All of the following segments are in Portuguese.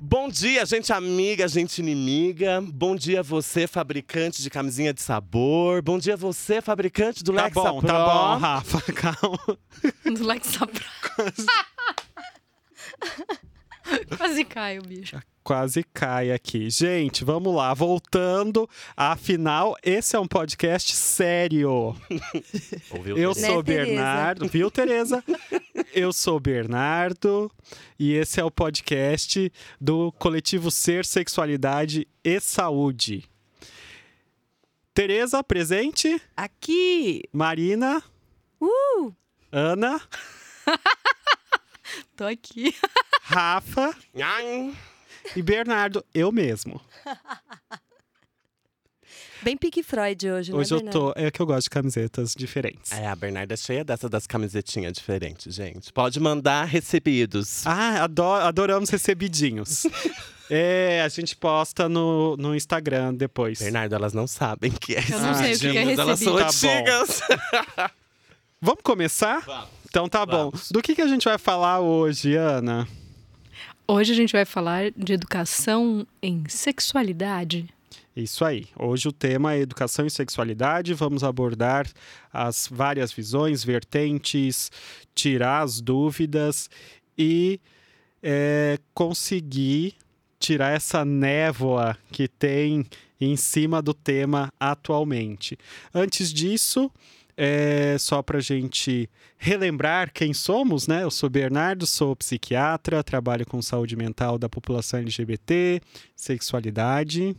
Bom dia, gente amiga, gente inimiga. Bom dia você, fabricante de camisinha de sabor. Bom dia você, fabricante do Tá Lexa bom, Pro. tá bom, Rafa, calma. Do Lexapro. Quase cai o bicho. Quase cai aqui. Gente, vamos lá, voltando. Afinal, esse é um podcast sério. Ouviu? Eu Tereza? sou Né, Tereza? Bernardo, viu, Tereza? Eu sou Bernardo e esse é o podcast do coletivo Ser, Sexualidade e Saúde. Tereza, presente. Aqui! Marina. Uh! Ana. Tô aqui. Rafa. Nhan. E Bernardo, eu mesmo. Bem Pique Freud hoje, Hoje né, eu tô. É que eu gosto de camisetas diferentes. É, a Bernarda é cheia dessa das camisetinhas diferentes, gente. Pode mandar recebidos. Ah, ado- adoramos recebidinhos. é, a gente posta no, no Instagram depois. Bernardo, elas não sabem que é Eu não sei o que que é recebidinhos, Elas são recebido. Tá bom. antigas. Vamos começar? Vamos. Então tá bom. Vamos. Do que, que a gente vai falar hoje, Ana? Hoje a gente vai falar de educação em sexualidade. Isso aí. Hoje o tema é educação e sexualidade. Vamos abordar as várias visões, vertentes, tirar as dúvidas e é, conseguir tirar essa névoa que tem em cima do tema atualmente. Antes disso, é, só para a gente relembrar quem somos, né? Eu sou Bernardo, sou psiquiatra, trabalho com saúde mental da população LGBT, sexualidade.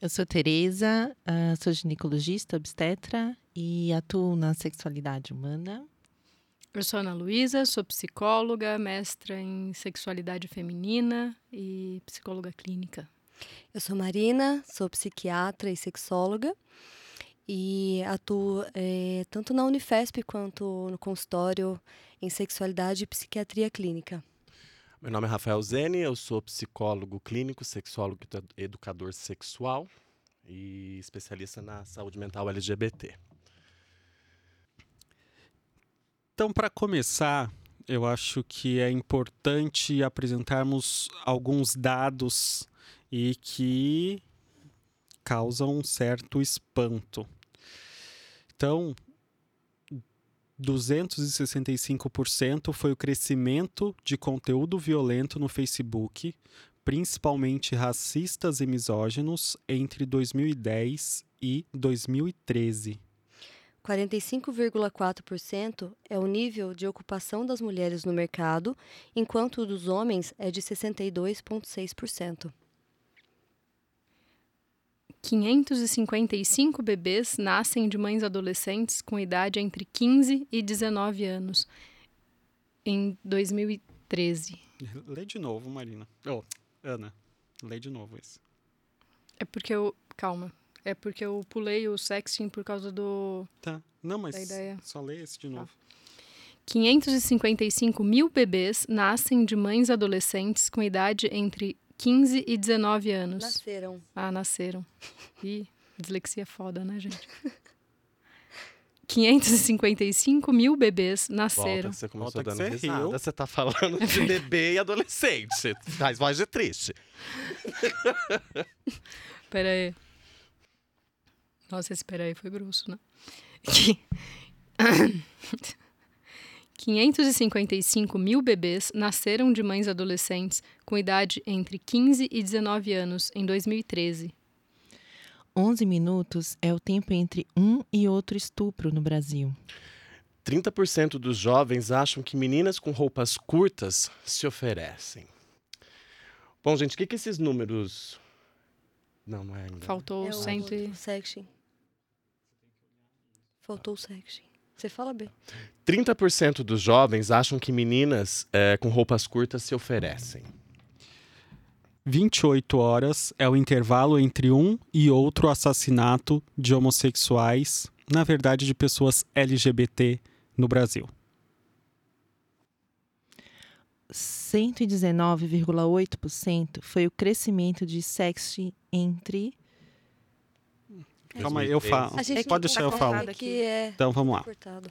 Eu sou Tereza, ah, sou ginecologista, obstetra e atuo na sexualidade humana. Eu sou Ana Luísa, sou psicóloga, mestra em sexualidade feminina e psicóloga clínica. Eu sou Marina, sou psiquiatra e sexóloga e atuo eh, tanto na Unifesp quanto no consultório em sexualidade e psiquiatria clínica. Meu nome é Rafael Zene, eu sou psicólogo clínico, sexólogo e edu- educador sexual e especialista na saúde mental LGBT. Então, para começar, eu acho que é importante apresentarmos alguns dados e que causam um certo espanto. Então, 265% foi o crescimento de conteúdo violento no Facebook, principalmente racistas e misóginos, entre 2010 e 2013. 45,4% é o nível de ocupação das mulheres no mercado, enquanto o dos homens é de 62,6%. 555 bebês nascem de mães adolescentes com idade entre 15 e 19 anos em 2013. Lê de novo, Marina. Oh, Ana, lê de novo esse. É porque eu. Calma. É porque eu pulei o sexting por causa do. Tá. Não, mas só lê esse de novo. 555 mil bebês nascem de mães adolescentes com idade entre 15 e 19 anos. Nasceram. Ah, nasceram. Ih, dislexia é foda, né, gente? 555 mil bebês Volta, nasceram. que você começou Volta dando você risada. riu. Você tá falando de bebê e adolescente. Faz voz de triste. Pera aí. Nossa, esse pera aí foi grosso, né? Que- 555 mil bebês nasceram de mães adolescentes com idade entre 15 e 19 anos em 2013. 11 minutos é o tempo entre um e outro estupro no Brasil. 30% dos jovens acham que meninas com roupas curtas se oferecem. Bom, gente, o que, que esses números. Não, não é ainda. Faltou É cento e... o sexting. Faltou o sexting. Você fala bem. 30% dos jovens acham que meninas eh, com roupas curtas se oferecem. 28 horas é o intervalo entre um e outro assassinato de homossexuais, na verdade de pessoas LGBT no Brasil. 119,8% foi o crescimento de sexting entre. Calma aí, eu falo. A gente Pode não deixar eu tá falar. cortado aqui é Então vamos lá. cortado.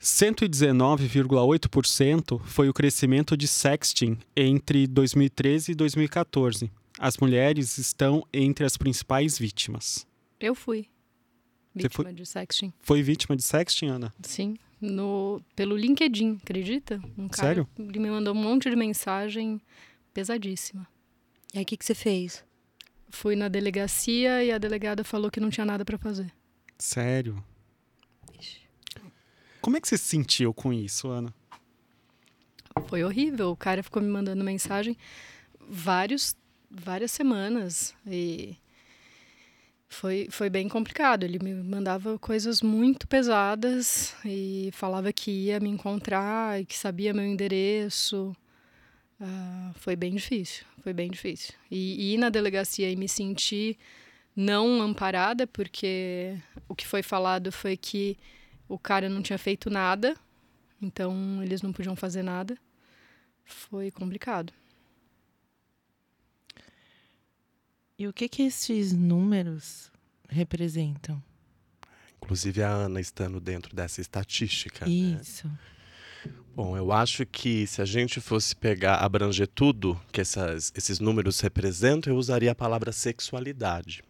119,8% foi o crescimento de sexting entre 2013 e 2014. As mulheres estão entre as principais vítimas. Eu fui Você vítima foi- de sexting. Foi vítima de sexting, Ana? Sim. No, pelo LinkedIn, acredita? Um cara Sério? Ele me mandou um monte de mensagem pesadíssima. E aí, o que, que você fez? Fui na delegacia e a delegada falou que não tinha nada pra fazer. Sério? Como é que você se sentiu com isso, Ana? Foi horrível. O cara ficou me mandando mensagem vários, várias semanas e foi, foi bem complicado. Ele me mandava coisas muito pesadas e falava que ia me encontrar e que sabia meu endereço. Ah, foi bem difícil, foi bem difícil. E, e ir na delegacia e me sentir não amparada, porque o que foi falado foi que o cara não tinha feito nada, então eles não podiam fazer nada. Foi complicado. E o que que esses números representam? Inclusive a Ana estando dentro dessa estatística. né? Bom, eu acho que se a gente fosse pegar, abranger tudo que essas- esses números representam, eu usaria a palavra sexualidade.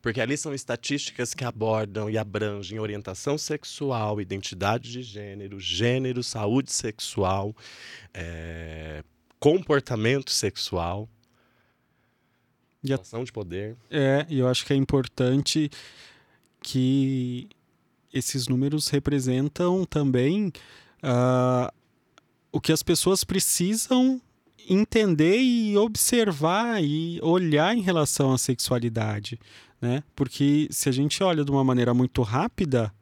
Porque ali são estatísticas que abordam e abrangem orientação sexual, identidade de gênero, gênero, saúde sexual, eh, comportamento sexual, E a- relação de poder. É, e eu acho que é importante que esses números representam também ah, o que as pessoas precisam entender e observar e olhar em relação à sexualidade, né? Porque se a gente olha de uma maneira muito rápida,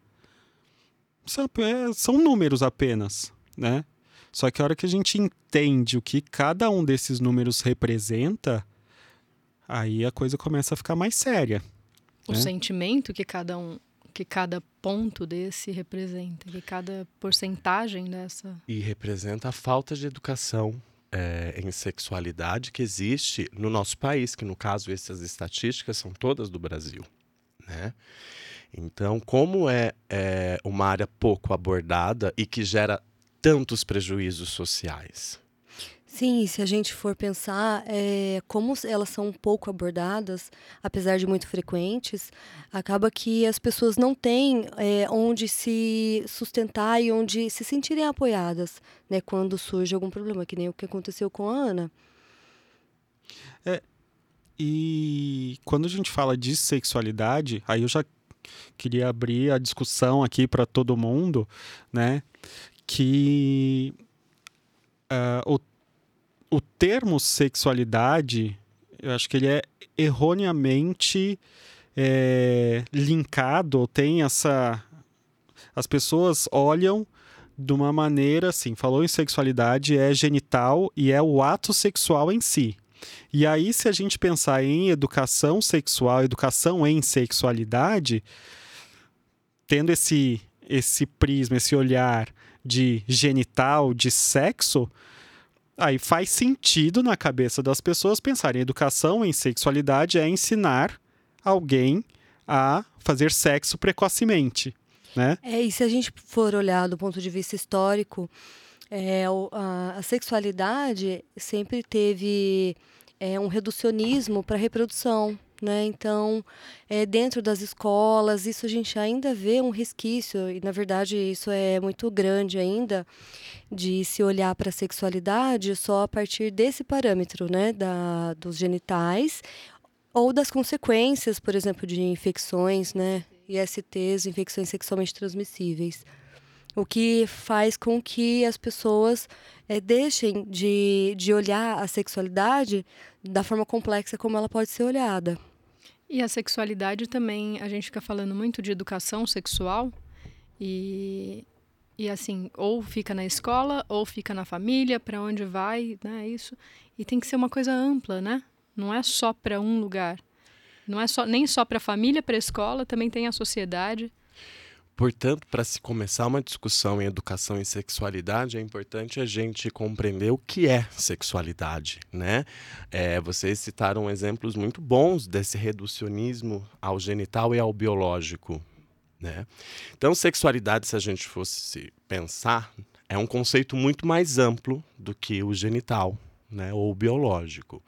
são, é, são números apenas, né? Só que a hora que a gente entende o que cada um desses números representa, aí a coisa começa a ficar mais séria. O É. sentimento que cada um, que cada ponto desse representa, que cada porcentagem dessa. E representa a falta de educação eh, em sexualidade que existe no nosso país, que no caso essas estatísticas são todas do Brasil, né? Então, como é, é uma área pouco abordada e que gera tantos prejuízos sociais? Sim, se a gente for pensar, é, como elas são pouco abordadas, apesar de muito frequentes, acaba que as pessoas não têm é, onde se sustentar e onde se sentirem apoiadas, né, quando surge algum problema, que nem o que aconteceu com a Ana. E quando a gente fala de sexualidade, aí eu já queria abrir a discussão aqui para todo mundo, né? Que ah, o, o termo sexualidade, eu acho que ele é erroneamente é, linkado, tem essa. As pessoas olham de uma maneira assim, falou em sexualidade, é genital e é o ato sexual em si. E aí, se a gente pensar em educação sexual, educação em sexualidade, tendo esse, esse prisma, esse olhar de genital, de sexo, aí faz sentido na cabeça das pessoas pensarem educação em sexualidade é ensinar alguém a fazer sexo precocemente, né? É, e se a gente for olhar do ponto de vista histórico, é, a, a sexualidade sempre teve é, um reducionismo para reprodução. Né? Então, é, dentro das escolas, isso a gente ainda vê um resquício, e na verdade isso é muito grande ainda, de se olhar para a sexualidade só a partir desse parâmetro né? da, dos genitais ou das consequências, por exemplo, de infecções, né? ISTs, infecções sexualmente transmissíveis. O que faz com que as pessoas eh, deixem de, de olhar a sexualidade da forma complexa como ela pode ser olhada. E a sexualidade também, a gente fica falando muito de educação sexual e, e assim, ou fica na escola, ou fica na família, para onde vai, né? Isso. E tem que ser uma coisa ampla, né? Não é só para um lugar. Não é só nem só para a família, para a escola, também tem a sociedade. Portanto, para se começar uma discussão em educação e sexualidade, é importante a gente compreender o que é sexualidade, né? É, vocês citaram exemplos muito bons desse reducionismo ao genital e ao biológico, Né? Então, sexualidade, se a gente fosse pensar, é um conceito muito mais amplo do que o genital né, ou o biológico.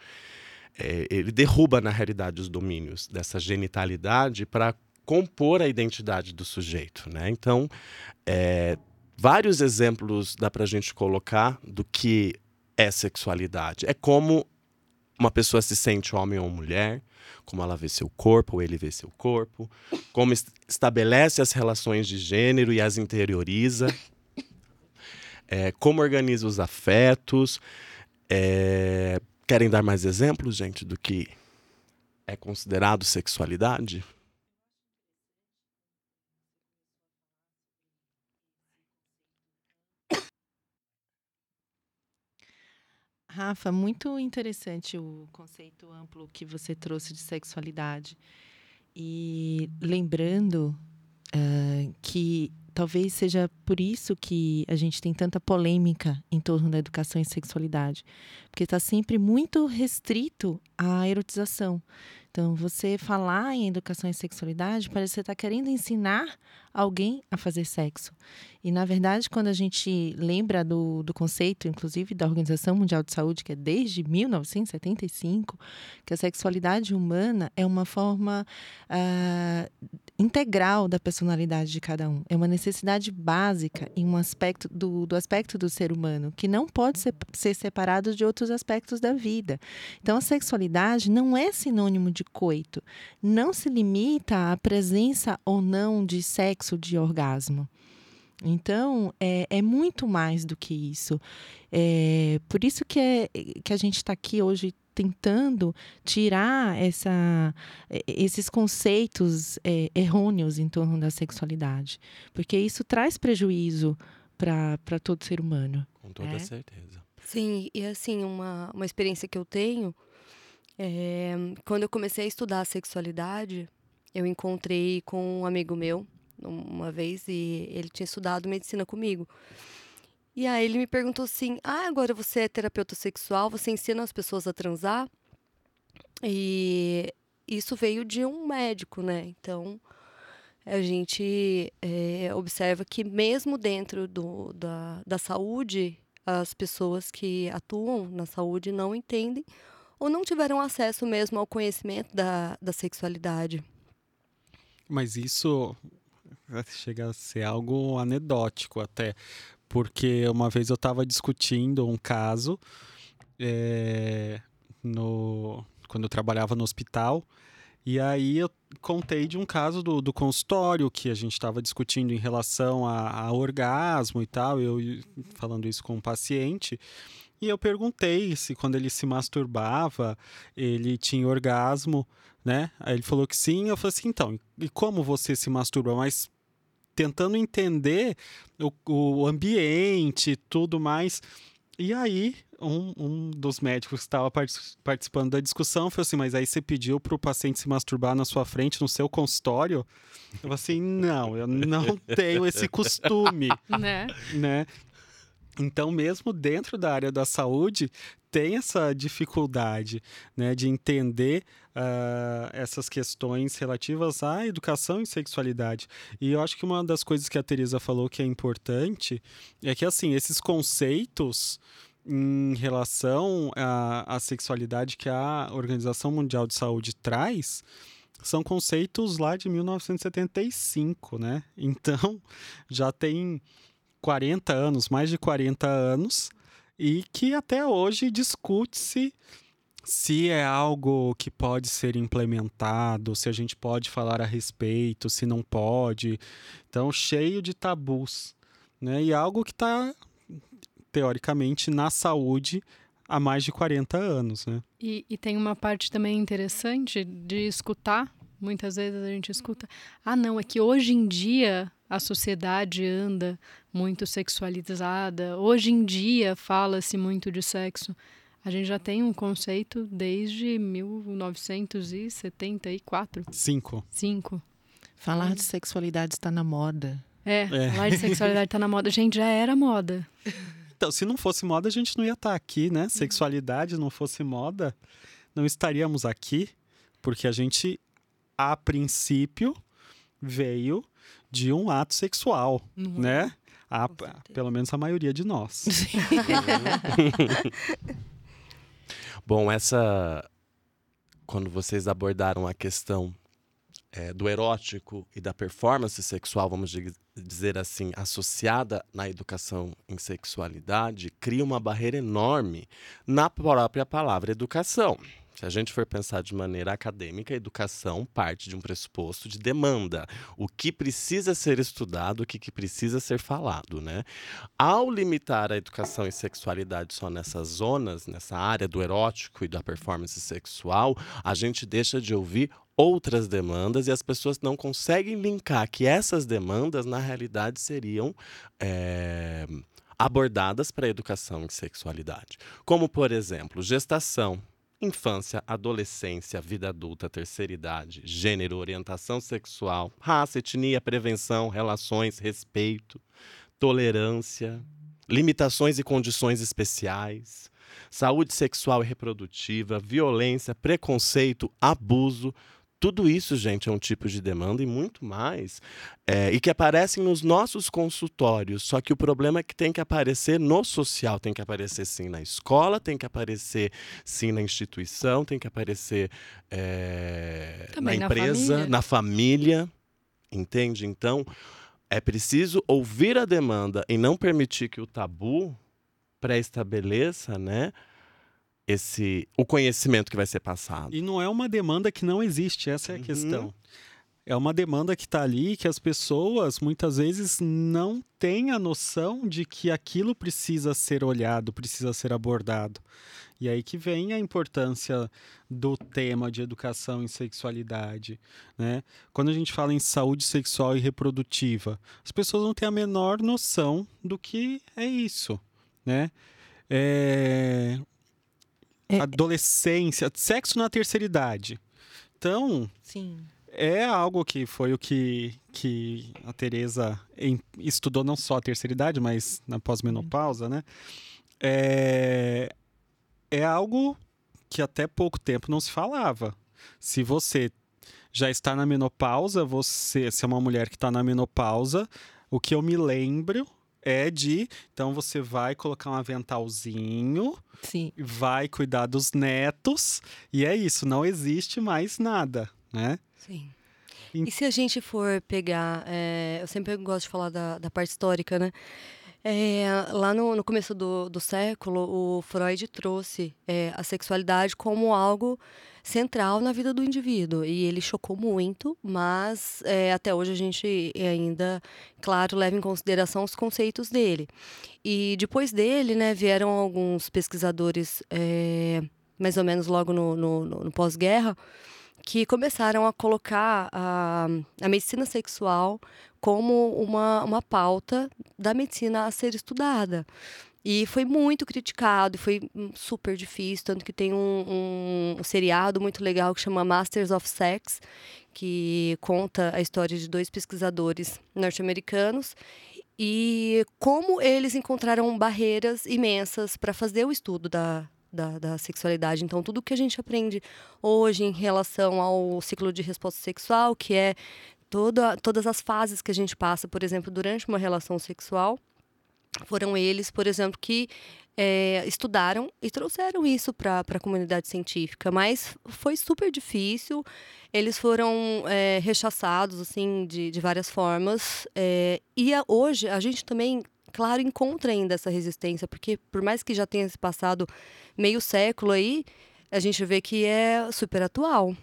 É, ele derruba, na realidade, os domínios dessa genitalidade para compor a identidade do sujeito. Né? Então, é, vários exemplos dá para a gente colocar do que é sexualidade. É como uma pessoa se sente homem ou mulher, como ela vê seu corpo ou ele vê seu corpo, como estabelece as relações de gênero e as interioriza, é, como organiza os afetos. É... Querem dar mais exemplos, gente, do que é considerado sexualidade? Rafa, muito interessante o conceito amplo que você trouxe de sexualidade. E lembrando uh, que talvez seja por isso que a gente tem tanta polêmica em torno da educação e sexualidade, porque está sempre muito restrito à erotização. Então, você falar em educação e sexualidade parece que você está querendo ensinar alguém a fazer sexo. E, na verdade, quando a gente lembra do, do conceito, inclusive, da Organização Mundial de Saúde, que é desde 1975, que a sexualidade humana é uma forma uh, integral da personalidade de cada um. É uma necessidade básica em um aspecto do, do aspecto do ser humano, que não pode ser, ser separado de outros aspectos da vida. Então, a sexualidade não é sinônimo de coito. Não se limita à presença ou não de sexo, de orgasmo. Então, é, é muito mais do que isso. É, por isso que, é, que a gente está aqui hoje tentando tirar essa, esses conceitos é, errôneos em torno da sexualidade. Porque isso traz prejuízo para todo ser humano. Com toda é? certeza. Sim, e assim, uma, uma experiência que eu tenho, é, quando eu comecei a estudar a sexualidade, eu encontrei com um amigo meu, uma vez e ele tinha estudado medicina comigo. E aí ele me perguntou assim: "Ah, agora você é terapeuta sexual, você ensina as pessoas a transar?" E isso veio de um médico, né? Então a gente é, observa que mesmo dentro do, da, da saúde, as pessoas que atuam na saúde não entendem ou não tiveram acesso mesmo ao conhecimento da, da sexualidade. Mas isso chega a ser algo anedótico até, porque uma vez eu estava discutindo um caso é, no, quando eu trabalhava no hospital. E aí eu contei de um caso do, do consultório que a gente estava discutindo em relação a, a, orgasmo e tal, eu falando isso com o um paciente. E eu perguntei se quando ele se masturbava, ele tinha orgasmo, né? Aí ele falou que sim. Eu falei assim, então, e como você se masturba? Mas tentando entender o, o ambiente tudo mais. E aí, um, um dos médicos que estava participando da discussão falou assim: Mas aí você pediu para o paciente se masturbar na sua frente, no seu consultório? Eu falei assim: Não, eu não tenho esse costume. Né? né? Então, mesmo dentro da área da saúde, tem essa dificuldade né, de entender uh, essas questões relativas à educação e sexualidade. E eu acho que uma das coisas que a Teresa falou que é importante é que, assim, esses conceitos em relação à, à sexualidade que a Organização Mundial de Saúde traz são conceitos lá de 1975, né? Então, já tem 40 anos, mais de 40 anos, e que até hoje discute-se se é algo que pode ser implementado, se a gente pode falar a respeito, se não pode. Então, cheio de tabus. Né? E algo que está, teoricamente, na saúde há mais de 40 anos. Né? E, e tem uma parte também interessante de escutar. Muitas vezes a gente escuta: ah, não, é que hoje em dia a sociedade anda muito sexualizada. Hoje em dia fala-se muito de sexo. A gente já tem um conceito desde 1974. Cinco. Cinco. Falar de sexualidade está na moda. É, é. falar de sexualidade está na moda. Gente, já era moda. Então, se não fosse moda, a gente não ia estar tá aqui, né? Sexualidade não fosse moda, não estaríamos aqui, porque a gente, a princípio, veio de um ato sexual, Não é? né? A- pelo menos a maioria de nós. Bom, essa. Quando vocês abordaram a questão eh, do erótico e da performance sexual, vamos dizer assim, associada na educação em sexualidade, cria uma barreira enorme na própria palavra educação. Se a gente for pensar de maneira acadêmica, a educação parte de um pressuposto de demanda. O que precisa ser estudado, o que, que precisa ser falado, né? Ao limitar a educação em sexualidade só nessas zonas, nessa área do erótico e da performance sexual, a gente deixa de ouvir outras demandas e as pessoas não conseguem linkar que essas demandas, na realidade, seriam eh, abordadas para educação em sexualidade. Como, por exemplo, gestação. Infância, adolescência, vida adulta, terceira idade, gênero, orientação sexual, raça, etnia, prevenção, relações, respeito, tolerância, limitações e condições especiais, saúde sexual e reprodutiva, violência, preconceito, abuso. Tudo isso, gente, é um tipo de demanda e muito mais. é, e que aparecem nos nossos consultórios. Só que o problema é que tem que aparecer no social, tem que aparecer sim na escola, tem que aparecer sim na instituição, tem que aparecer é, na Também na empresa, família. na família. Entende? Então, é preciso ouvir a demanda e não permitir que o tabu pré-estabeleça, né? Esse, o conhecimento que vai ser passado. E não é uma demanda que não existe, essa é a Uhum. questão. É uma demanda que está ali que as pessoas muitas vezes não têm a noção de que aquilo precisa ser olhado, precisa ser abordado. E aí que vem a importância do tema de educação em sexualidade. Né? Quando a gente fala em saúde sexual e reprodutiva, as pessoas não têm a menor noção do que é isso. Né? É, É- adolescência, sexo na terceira idade. Então, Sim. é algo que foi o que, que a Tereza em- estudou não só a terceira idade, mas na pós-menopausa, né? É, é algo que até pouco tempo não se falava. Se você já está na menopausa, você, se é uma mulher que está na menopausa, o que eu me lembro é de, então você vai colocar um aventalzinho, Sim. vai cuidar dos netos, e é isso, não existe mais nada, né? Sim. Em- E se a gente for pegar, é, eu sempre gosto de falar da, da parte histórica, né? É, lá no, no começo do, do século, o Freud trouxe é, a sexualidade como algo central na vida do indivíduo. E ele chocou muito, mas é, até hoje a gente ainda, claro, leva em consideração os conceitos dele. E depois dele, né, vieram alguns pesquisadores, é, mais ou menos logo no, no- no- no pós-guerra, que começaram a colocar a, a medicina sexual como uma, uma pauta da medicina a ser estudada. E foi muito criticado, e foi hum, super difícil, tanto que tem um, um seriado muito legal que chama Masters of Sex, que conta a história de dois pesquisadores norte-americanos e como eles encontraram barreiras imensas para fazer o estudo da, da, da sexualidade. Então, tudo que a gente aprende hoje em relação ao ciclo de resposta sexual, que é toda, todas as fases que a gente passa, por exemplo, durante uma relação sexual, foram eles, por exemplo, que eh, estudaram e trouxeram isso para a comunidade científica, mas foi super difícil. Eles foram eh, rechaçados assim de, de várias formas eh, e a- hoje a gente também, claro, encontra ainda essa resistência, porque por mais que já tenha se passado meio século aí, a gente vê que é super atual.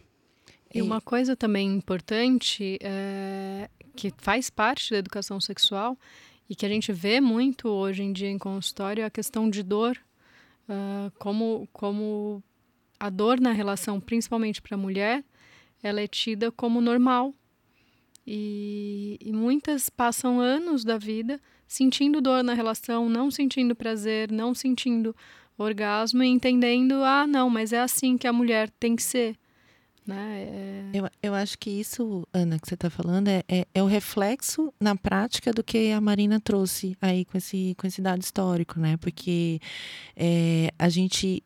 E uma coisa também importante é, que faz parte da educação sexual e que a gente vê muito hoje em dia em consultório é a questão de dor, ah, como, como a dor na relação, principalmente para a mulher, ela é tida como normal. E, e muitas passam anos da vida sentindo dor na relação, não sentindo prazer, não sentindo orgasmo e entendendo, ah, não, mas é assim que a mulher tem que ser. Né? É- Eu, eu acho que isso, Ana, que você está falando, é, é, é o reflexo na prática do que a Marina trouxe aí com esse, com esse dado histórico, né? Porque é, a, gente,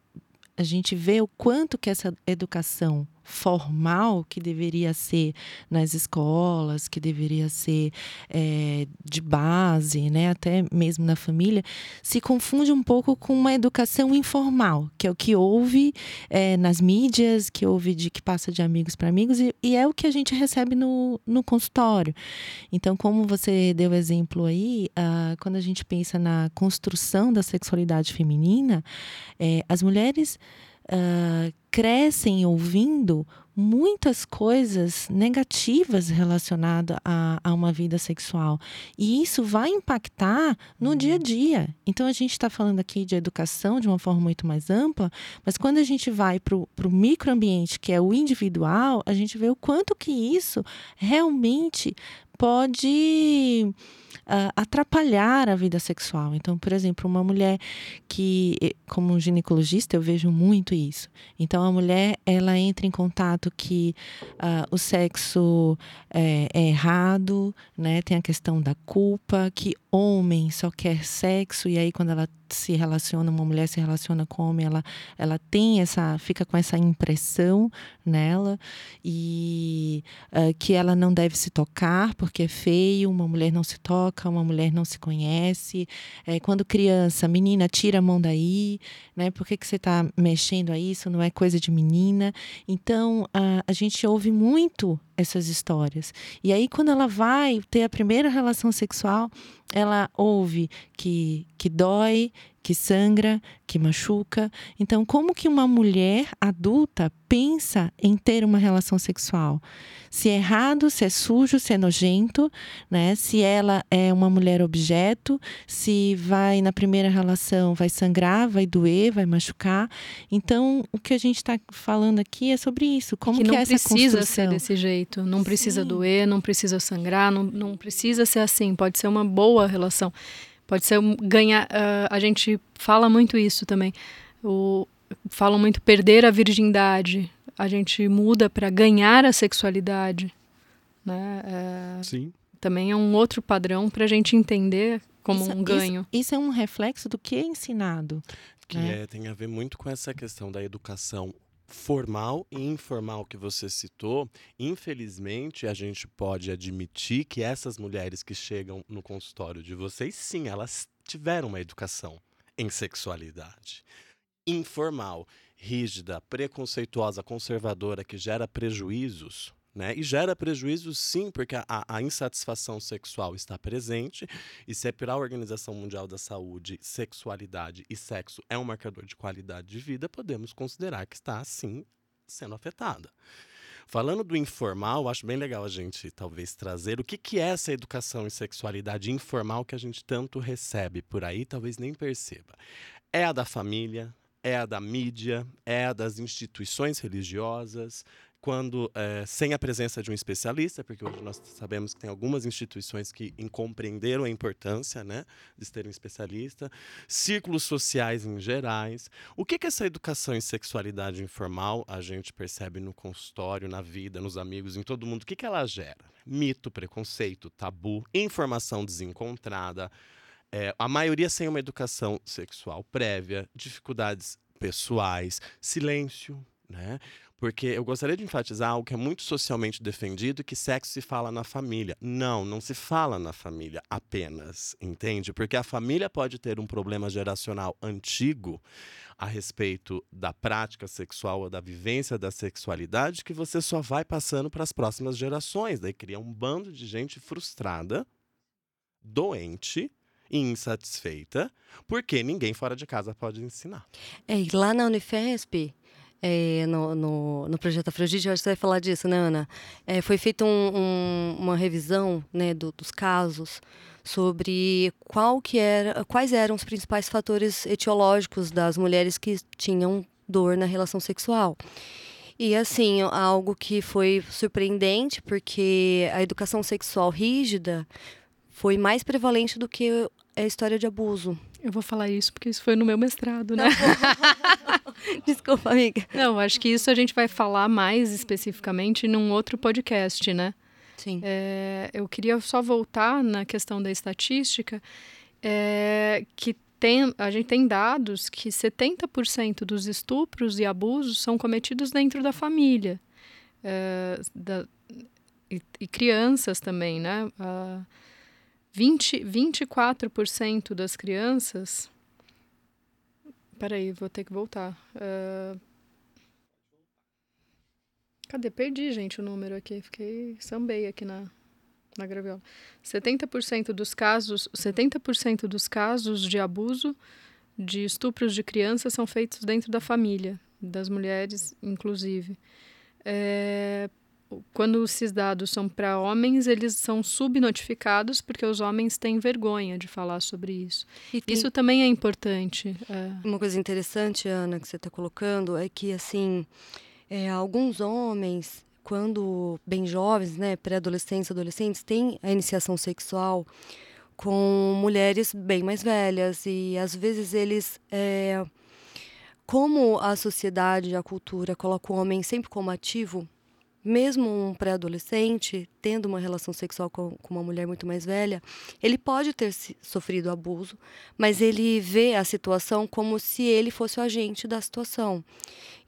a gente vê o quanto que essa educação formal que deveria ser nas escolas, que deveria ser é, de base, né, até mesmo na família, se confunde um pouco com uma educação informal, que é o que houve é, nas mídias, que houve de que passa de amigos para amigos, e, e, é o que a gente recebe no, no consultório. Então, como você deu exemplo aí, uh, quando a gente pensa na construção da sexualidade feminina, é, as mulheres uh, crescem ouvindo muitas coisas negativas relacionadas a, a, uma vida sexual. E isso vai impactar no dia a uhum. dia. Então, a gente está falando aqui de educação de uma forma muito mais ampla, mas quando a gente vai para o microambiente, que é o individual, a gente vê o quanto que isso realmente pode uh, atrapalhar a vida sexual. Então, por exemplo, uma mulher que, como ginecologista, eu vejo muito isso. Então, a mulher ela entra em contato que uh, o sexo é, é, errado, né? Tem a questão da culpa, que homem só quer sexo e aí quando ela se relaciona, uma mulher se relaciona com homem, ela, ela tem essa, fica com essa impressão nela e uh, que ela não deve se tocar porque é feio, uma mulher não se toca, uma mulher não se conhece. É, quando criança, menina, tira a mão daí, né? Por que, que você está mexendo a isso? Não é coisa de menina. Então, uh, a gente ouve muito essas histórias. E aí, quando ela vai ter a primeira relação sexual, ela ouve que, que dói, que sangra, que machuca. Então, como que uma mulher adulta pensa em ter uma relação sexual? Se é errado, se é sujo, se é nojento, né? Se ela é uma mulher objeto, se vai na primeira relação vai sangrar, vai doer, vai machucar. Então, o que a gente está falando aqui é sobre isso. Como que, que é essa precisa construção? ser desse jeito. Não precisa Sim. doer, não precisa sangrar, não, não precisa ser assim. Pode ser uma boa relação. Pode ser ganhar. Uh, a gente fala muito isso também. O, falam muito perder a virgindade. A gente muda para ganhar a sexualidade. Né? É, Sim. Também é um outro padrão para a gente entender como isso, um ganho. Isso, isso, é um reflexo do que é ensinado. Que né? é, tem a ver muito com essa questão da educação formal e informal que você citou, infelizmente a gente pode admitir que essas mulheres que chegam no consultório de vocês, sim, elas tiveram uma educação em sexualidade. Informal, rígida, preconceituosa, conservadora, que gera prejuízos né? E gera prejuízo sim, porque a, a, insatisfação sexual está presente, e se é para a Organização Mundial da Saúde, sexualidade e sexo é um marcador de qualidade de vida, podemos considerar que está, sim, sendo afetada. Falando do informal, acho bem legal a gente talvez trazer o que, que é essa educação em sexualidade informal que a gente tanto recebe por aí, talvez nem perceba. É a da família, é a da mídia, é a das instituições religiosas, quando é, sem a presença de um especialista, porque hoje nós sabemos que tem algumas instituições que compreenderam a importância né, de ter um especialista, círculos sociais em gerais. O que, que essa educação em sexualidade informal a gente percebe no consultório, na vida, nos amigos, em todo mundo? O que, que ela gera? Mito, preconceito, tabu, informação desencontrada, é, a maioria sem uma educação sexual prévia, dificuldades pessoais, silêncio, né? Porque eu gostaria de enfatizar algo que é muito socialmente defendido, que sexo se fala na família. Não, não se fala na família apenas, entende? Porque a família pode ter um problema geracional antigo a respeito da prática sexual ou da vivência da sexualidade que você só vai passando para as próximas gerações. Daí cria um bando de gente frustrada, doente, e insatisfeita, porque ninguém fora de casa pode ensinar. É, e lá na Unifesp, é, no, no, no, projeto Afrodite, acho que você vai falar disso, né, Ana? É, foi feita um, um, uma revisão né, do, dos casos sobre qual que era, quais eram os principais fatores etiológicos das mulheres que tinham dor na relação sexual. E assim, algo que foi surpreendente, porque a educação sexual rígida foi mais prevalente do que a história de abuso. Eu vou falar isso porque isso foi no meu mestrado, né? Desculpa, amiga. Não, acho que isso a gente vai falar mais especificamente num outro podcast, né? Sim. É, eu queria só voltar na questão da estatística, é, que tem, a gente tem dados que 70% dos estupros e abusos são cometidos dentro da família. é, da, e, e, crianças também, né? Uh, 20, 24% das crianças. Peraí, vou ter que voltar. Uh, cadê? Perdi, gente, o número aqui. Fiquei. Sambei aqui na, na graviola. 70% dos casos, 70% dos casos de abuso de estupros de crianças são feitos dentro da família, das mulheres, inclusive. É, quando esses dados são para homens, eles são subnotificados porque os homens têm vergonha de falar sobre isso. Tem... Isso também é importante. É. Uma coisa interessante, Ana, que você está colocando, é que assim, é, alguns homens, quando bem jovens, né, pré-adolescentes, adolescentes, têm a iniciação sexual com mulheres bem mais velhas e às vezes eles é, como a sociedade, a cultura coloca o homem sempre como ativo mesmo um pré-adolescente tendo uma relação sexual com, com, uma mulher muito mais velha, ele pode ter sofrido abuso, mas ele vê a situação como se ele fosse o agente da situação.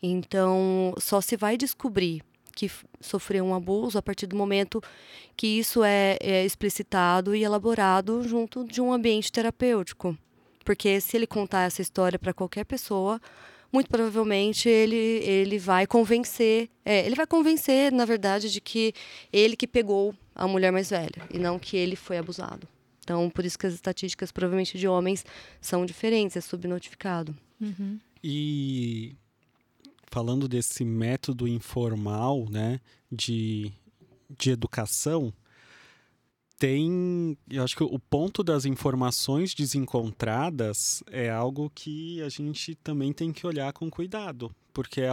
Então, só se vai descobrir que sofreu um abuso a partir do momento que isso é, é explicitado e elaborado junto de um ambiente terapêutico. Porque se ele contar essa história para qualquer pessoa, muito provavelmente ele, ele vai convencer, é, ele vai convencer, na verdade, de que ele que pegou a mulher mais velha e não que ele foi abusado. Então, por isso que as estatísticas, provavelmente, de homens são diferentes, é subnotificado. Uhum. E falando desse método informal, né, de, de educação, tem. Eu acho que o ponto das informações desencontradas é algo que a gente também tem que olhar com cuidado, porque é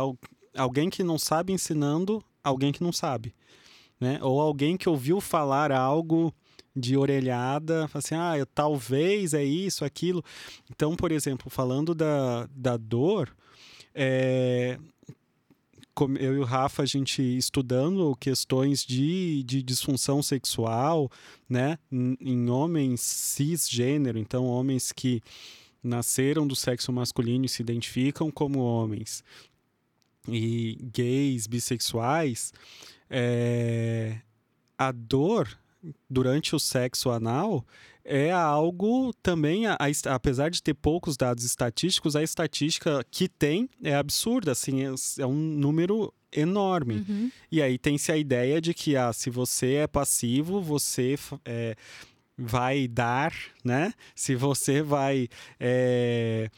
alguém que não sabe ensinando alguém que não sabe, né? Ou alguém que ouviu falar algo de orelhada, assim, ah, eu, talvez é isso, aquilo. Então, por exemplo, falando da, da dor, é, eu e o Rafa, a gente estudando questões de, de disfunção sexual, né, em homens cisgênero, então homens que nasceram do sexo masculino e se identificam como homens, e gays, bissexuais, é, a dor durante o sexo anal é algo também, a, a, apesar de ter poucos dados estatísticos, a estatística que tem é absurda, assim, é, é um número enorme. Uhum. E aí tem-se a ideia de que ah, se você é passivo, você é, vai dar, né? Se você vai é,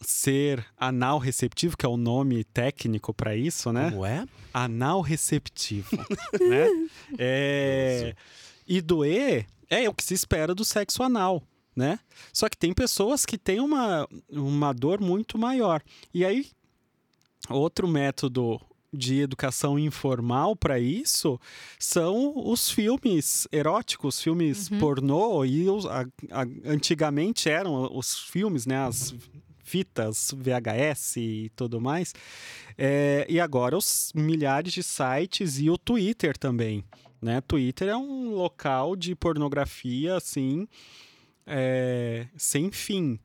ser anal receptivo, que é o nome técnico para isso, né? Como é? Anal receptivo, né? É, e doer é o que se espera do sexo anal. Né? Só que tem pessoas que têm uma, uma dor muito maior. E aí, outro método de educação informal para isso são os filmes eróticos, filmes uhum. pornô e os, a, a, antigamente eram os filmes, né, as fitas VHS e tudo mais. É, e agora os milhares de sites e o Twitter também né? Twitter é um local de pornografia, assim, é, sem fim.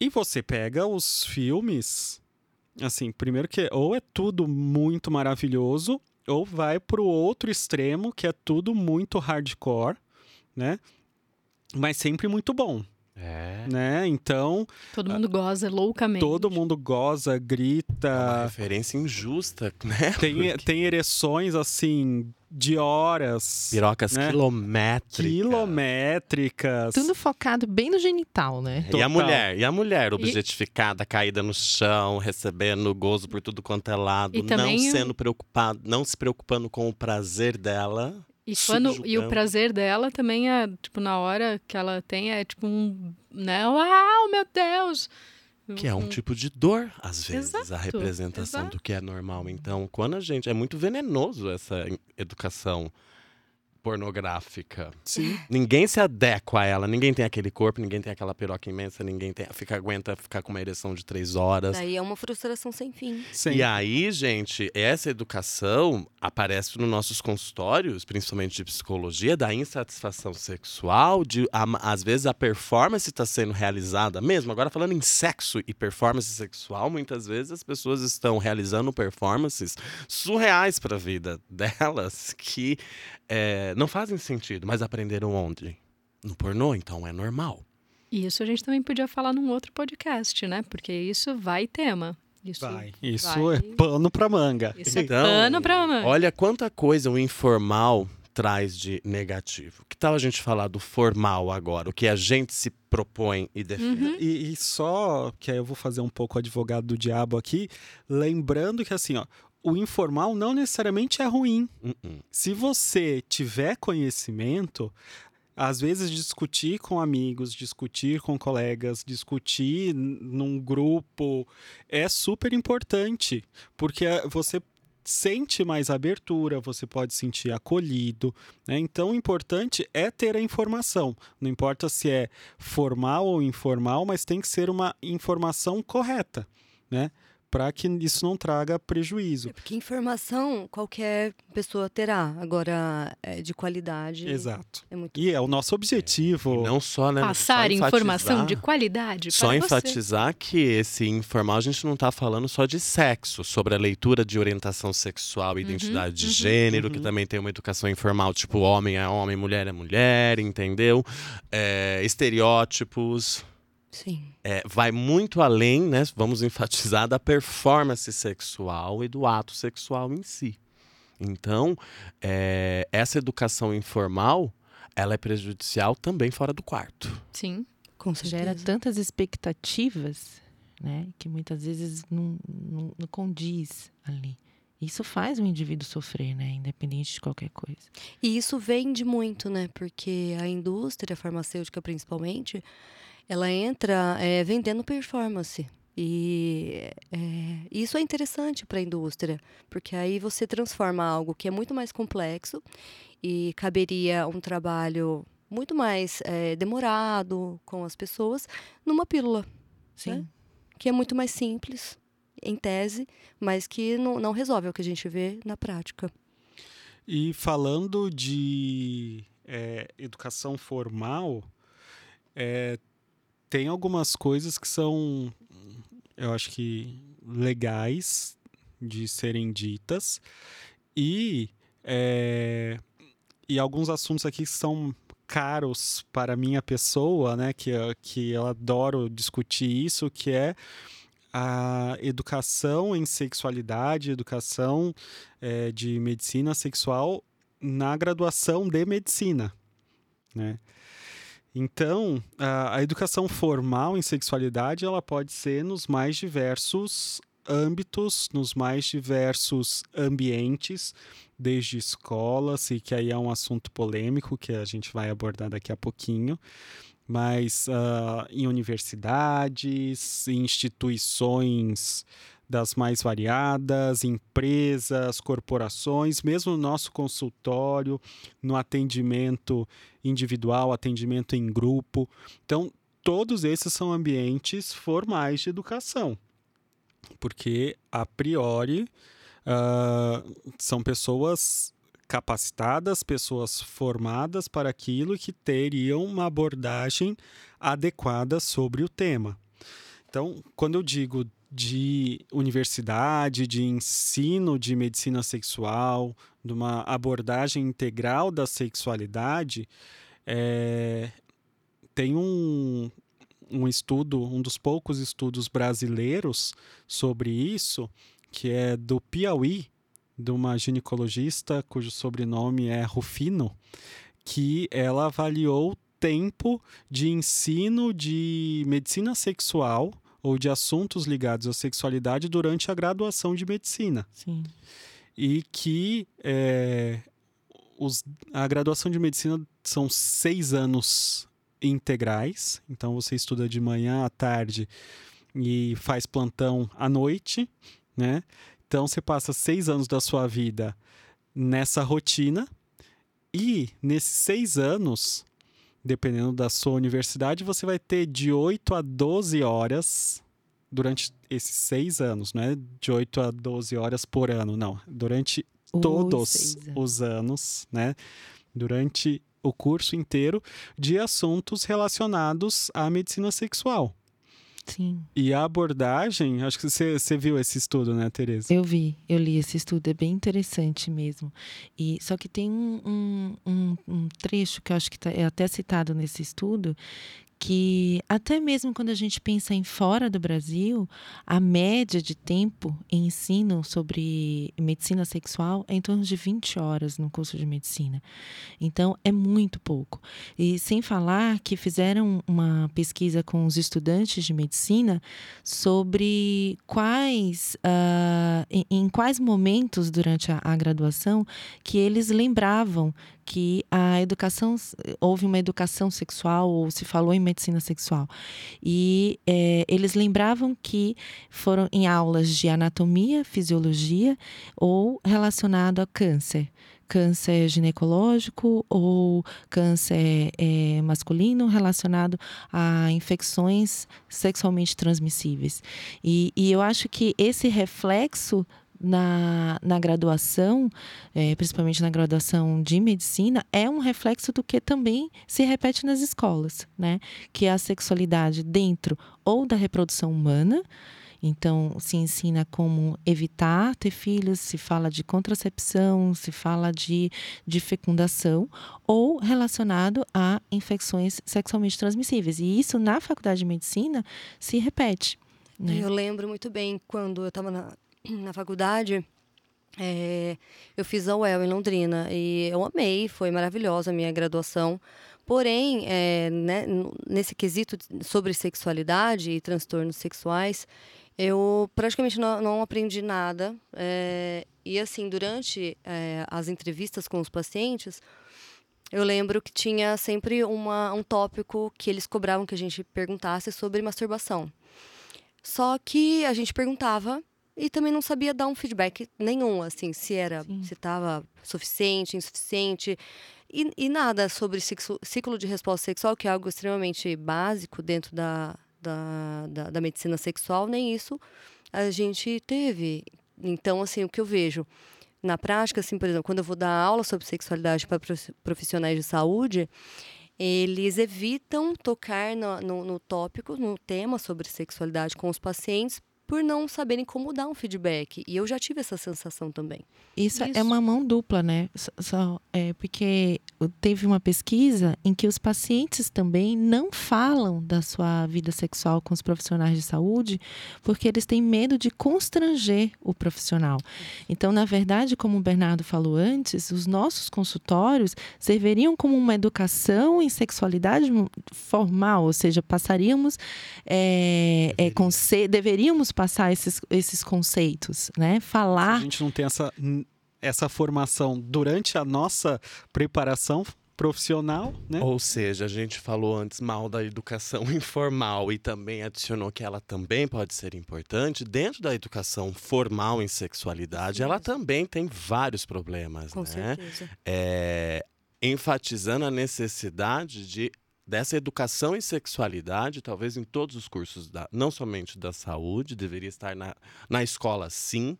E você pega os filmes, assim, primeiro que ou é tudo muito maravilhoso, ou vai para o outro extremo, que é tudo muito hardcore, né? Mas sempre muito bom. É. Né? Então. Todo mundo goza loucamente. Todo mundo goza, grita. É uma referência injusta, né? Tem, Porque... tem ereções assim de horas. Pirocas né? quilométricas. Quilométricas. Tudo focado bem no genital, né? Total. E a mulher, e a mulher objetificada, e... caída no chão, recebendo gozo por tudo quanto é lado, não sendo preocupado, não se preocupando com o prazer dela. E, quando, e o prazer dela também é, tipo, na hora que ela tem, é tipo um, né? Uau, meu Deus! Que é um tipo de dor, às vezes, exato, a representação exato. do que é normal. Então, quando a gente. É muito venenoso essa educação pornográfica. Sim. Ninguém se adequa a ela, ninguém tem aquele corpo, ninguém tem aquela piroca imensa, ninguém tem, fica, aguenta ficar com uma ereção de três horas. Daí é uma frustração sem fim. Sim. E aí, gente, essa educação aparece nos nossos consultórios, principalmente de psicologia, da insatisfação sexual, de a- às vezes a performance está sendo realizada mesmo. Agora falando em sexo e performance sexual, muitas vezes as pessoas estão realizando performances surreais para a vida delas que é, não fazem sentido, mas aprenderam onde? No pornô, então é normal. E isso a gente também podia falar num outro podcast, né? Porque isso vai tema. Isso Vai. Isso vai- é pano pra manga. Isso é Então, pano pra manga. Olha quanta coisa o informal traz de negativo. Que tal a gente falar do formal agora? O que a gente se propõe e defende? Uhum. E, e só que aí eu vou fazer um pouco advogado do diabo aqui, lembrando que assim, ó, o informal não necessariamente é ruim. Uh-uh. Se você tiver conhecimento, às vezes discutir com amigos, discutir com colegas, discutir num grupo é super importante, porque eh, você sente mais abertura, você pode sentir acolhido, né? Então o importante é ter a informação. Não importa se é formal ou informal, mas tem que ser uma informação correta, né? Para que isso não traga prejuízo. Porque informação qualquer pessoa terá. Agora, é de qualidade. Exato. É muito E é o nosso objetivo. E não só, né? Passar só informação de qualidade Só para enfatizar que esse informal a gente não está falando só de sexo, sobre a leitura de orientação sexual e identidade de uhum. gênero, que Uhum. também tem uma educação informal, tipo homem é homem, mulher é mulher, entendeu? É, estereótipos. Sim. é, vai muito além, né? Vamos enfatizar da performance sexual e do ato sexual em si. Então, é, essa educação informal, ela é prejudicial também fora do quarto. Sim. Com certeza. Gera tantas expectativas, né? Que muitas vezes não, não, não condiz ali. Isso faz o indivíduo sofrer, né? Independente de qualquer coisa. E isso vende muito, né? Porque a indústria farmacêutica, principalmente, ela entra é, vendendo performance. E é, isso é interessante para a indústria, porque aí você transforma algo que é muito mais complexo e caberia um trabalho muito mais é, demorado com as pessoas numa pílula, Sim. que é muito mais simples, em tese, mas que não, não resolve é o que a gente vê na prática. E falando de é, educação formal, é, tem algumas coisas que são, eu acho que legais de serem ditas e é, e alguns assuntos aqui que são caros para minha pessoa, né, que, que eu adoro discutir isso, que é a educação em sexualidade, educação eh, de medicina sexual na graduação de medicina, né? Então, a, educação formal em sexualidade ela pode ser nos mais diversos âmbitos, nos mais diversos ambientes, desde escolas, e que aí é um assunto polêmico que a gente vai abordar daqui a pouquinho, mas ah, em universidades, instituições das mais variadas, empresas, corporações, mesmo no nosso consultório, no atendimento individual, atendimento em grupo. Então, todos esses são ambientes formais de educação, porque a priori ah, são pessoas capacitadas, pessoas formadas para aquilo que teriam uma abordagem adequada sobre o tema. Então, quando eu digo de universidade, de ensino de medicina sexual, de uma abordagem integral da sexualidade, é, tem um, um estudo, um dos poucos estudos brasileiros sobre isso, que é do Piauí, de uma ginecologista cujo sobrenome é Rufino, que ela avaliou tempo de ensino de medicina sexual ou de assuntos ligados à sexualidade durante a graduação de medicina Sim. e que é, os- a graduação de medicina são seis anos integrais, então você estuda de manhã à tarde e faz plantão à noite, né? Então você passa seis anos da sua vida nessa rotina E nesses seis anos, dependendo da sua universidade, você vai ter de 8 a 12 horas durante esses seis anos, não é de 8 a 12 horas por ano, não. Durante Os todos anos. os anos, né? Durante o curso inteiro de assuntos relacionados à medicina sexual. Sim. E a abordagem, acho que você, você viu esse estudo, né, Tereza? Eu vi, eu li esse estudo, é bem interessante mesmo. E só que tem um, um, um, trecho que eu acho que tá- é até citado nesse estudo, que até mesmo quando a gente pensa em fora do Brasil, a média de tempo em ensino sobre medicina sexual é em torno de 20 horas no curso de medicina. Então, é muito pouco. E sem falar que fizeram uma pesquisa com os estudantes de medicina sobre quais, ah, em, em quais momentos durante a, a graduação que eles lembravam que a educação houve uma educação sexual ou se falou em medicina sexual e eh, eles lembravam que foram em aulas de anatomia, fisiologia ou relacionado a câncer câncer ginecológico ou câncer eh, masculino relacionado a infecções sexualmente transmissíveis. E, e eu acho que esse reflexo na, na graduação, eh, principalmente na graduação de medicina, é um reflexo do que também se repete nas escolas, né? Que é a sexualidade dentro ou da reprodução humana, então, se ensina como evitar ter filhos, se fala de contracepção, se fala de, de fecundação, ou relacionado a infecções sexualmente transmissíveis. E isso, na faculdade de medicina, se repete. Né? Eu lembro muito bem quando eu estava na, na faculdade, é, eu fiz a UEL em Londrina e eu amei, foi maravilhosa a minha graduação. Porém, é, né, nesse quesito sobre sexualidade e transtornos sexuais, eu praticamente não, não aprendi nada. é, e assim, durante é, as entrevistas com os pacientes, eu lembro que tinha sempre uma, um tópico que eles cobravam que a gente perguntasse sobre masturbação. Só que a gente perguntava e também não sabia dar um feedback nenhum, assim, se era, Sim. se estava suficiente, insuficiente. E, e nada sobre ciclo de resposta sexual, que é algo extremamente básico dentro da, da, da, da medicina sexual, nem isso a gente teve. Então, assim, o que eu vejo na prática, assim, por exemplo, quando eu vou dar aula sobre sexualidade para prof- profissionais de saúde, eles evitam tocar no, no, no tópico, no tema sobre sexualidade com os pacientes, por não saberem como dar um feedback. E eu já tive essa sensação também. Isso, Isso. é uma mão dupla, né? Só, só- é porque teve uma pesquisa em que os pacientes também não falam da sua vida sexual com os profissionais de saúde porque eles têm medo de constranger o profissional. Então, na verdade, como o Bernardo falou antes, os nossos consultórios serviriam como uma educação em sexualidade formal, ou seja, passaríamos é, é, deveríamos passar esses, esses conceitos, né? Se Falar a gente não tem essa, essa formação durante a nossa preparação profissional, né? Ou seja, a gente falou antes mal da educação informal e também adicionou que ela também pode ser importante. Dentro da educação formal em sexualidade, ela também tem vários problemas, Com né? certeza. É, enfatizando a necessidade de dessa educação em sexualidade, talvez em todos os cursos, da, não somente da saúde, deveria estar na, na escola sim.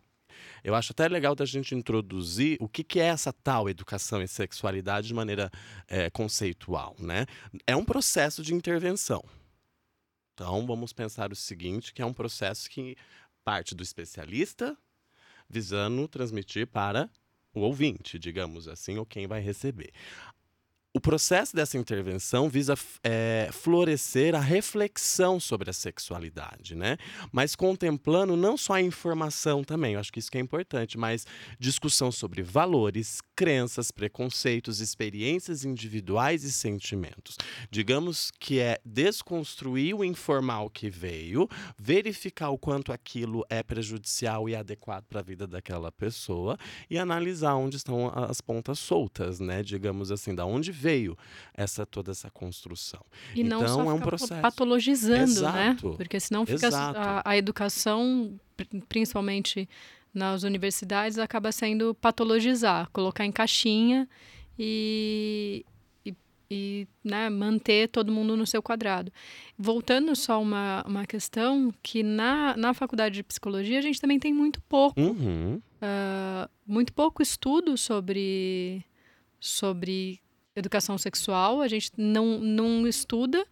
Eu acho até legal da gente introduzir o que, que é essa tal educação em sexualidade de maneira é, conceitual, né? É um processo de intervenção. Então, vamos pensar o seguinte, que é um processo que parte do especialista visando transmitir para o ouvinte, digamos assim, ou quem vai receber. O processo dessa intervenção visa é, florescer a reflexão sobre a sexualidade, né? Mas contemplando não só a informação também, eu acho que isso que é importante, mas discussão sobre valores, crenças, preconceitos, experiências individuais e sentimentos. Digamos que é desconstruir o informal que veio, verificar o quanto aquilo é prejudicial e adequado para a vida daquela pessoa e analisar onde estão as pontas soltas, né? Digamos assim, da onde veio essa toda essa construção. E não Então, só é um processo. patologizando, né? Exato. Porque senão fica a, a educação, pri- principalmente nas universidades, acaba sendo patologizar, colocar em caixinha e, e, né, manter todo mundo no seu quadrado. Voltando só uma, uma questão que na, na faculdade de psicologia a gente também tem muito pouco, Uhum. ah, muito pouco estudo sobre, sobre educação sexual. A gente não, não estuda,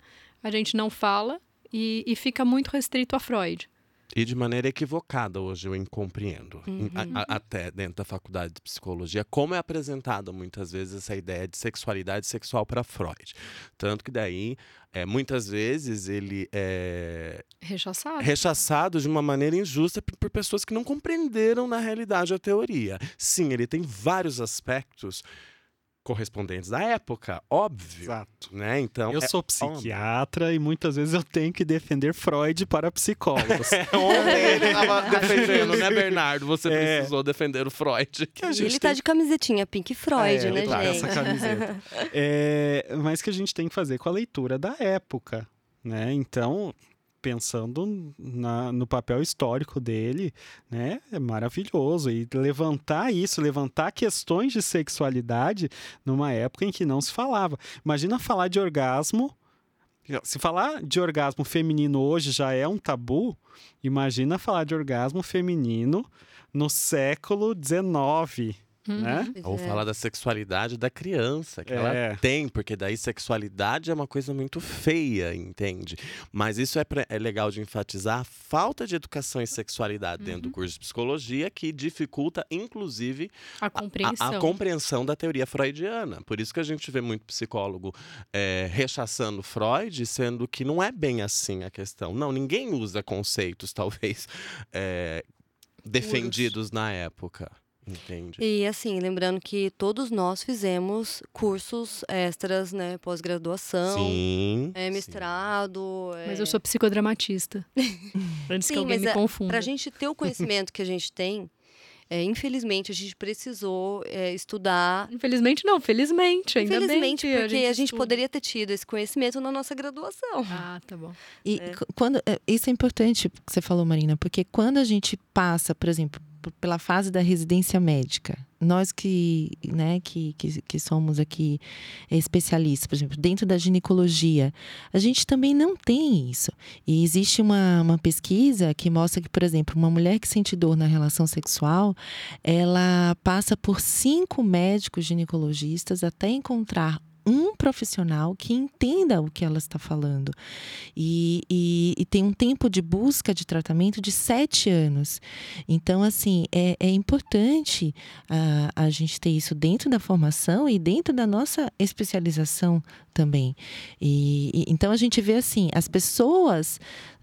a gente não fala e, e fica muito restrito a Freud. E de maneira equivocada hoje eu incompreendo, Uhum. a- a- até dentro da faculdade de psicologia, como é apresentada muitas vezes essa ideia de sexualidade sexual para Freud. Tanto que daí, é, muitas vezes, ele é Rechaçado. rechaçado de uma maneira injusta por, por pessoas que não compreenderam na realidade a teoria. Sim, ele tem vários aspectos correspondentes à época, óbvio. Exato. Né? Então, Eu é- sou psiquiatra e muitas vezes eu tenho que defender Freud para psicólogos. Ontem ele estava defendendo, né, Bernardo? Você É. precisou defender o Freud. Que a E gente ele tem tá de camisetinha Pink Floyd, É, né, tá gente? essa camiseta. É, mas que a gente tem que fazer com a leitura da época, né? Então, pensando na- no papel histórico dele, né? É maravilhoso. E levantar isso, levantar questões de sexualidade numa época em que não se falava. Imagina falar de orgasmo. Se falar de orgasmo feminino hoje já é um tabu, imagina falar de orgasmo feminino no século XIX, Uhum. né? Ou É. falar da sexualidade da criança, que ela É. tem, porque daí sexualidade é uma coisa muito feia, entende? Mas isso é, pra- é legal de enfatizar a falta de educação em sexualidade dentro do curso de psicologia, que dificulta, inclusive, A a- compreensão. A, compreensão da teoria freudiana. Por isso que a gente vê muito psicólogo é, rechaçando Freud, sendo que não é bem assim a questão. Não, ninguém usa conceitos, talvez, é, defendidos na época. Entende? E assim, lembrando que todos nós fizemos cursos extras, né? Pós-graduação, Sim. é, sim. mestrado. Mas é, eu sou psicodramatista. Antes que Sim, alguém mas me é- confunda. Pra gente ter o conhecimento que a gente tem, é, infelizmente a gente precisou é, estudar. Infelizmente não, felizmente. Ainda Infelizmente, bem que porque a gente, estuda. poderia ter tido esse conhecimento na nossa graduação. Ah, tá bom. E É. quando é, isso é importante que você falou, Marina, porque quando a gente passa, por exemplo, pela fase da residência médica, nós que, né, que, que, que somos aqui especialistas, por exemplo, dentro da ginecologia, a gente também não tem isso. E existe uma, uma pesquisa que mostra que, por exemplo, uma mulher que sente dor na relação sexual, ela passa por cinco médicos ginecologistas até encontrar um profissional que entenda o que ela está falando. E, e- e tem um tempo de busca de tratamento de sete anos. Então, assim, é, é importante ah, a gente ter isso dentro da formação e dentro da nossa especialização também. E, e- então, a gente vê, assim, as pessoas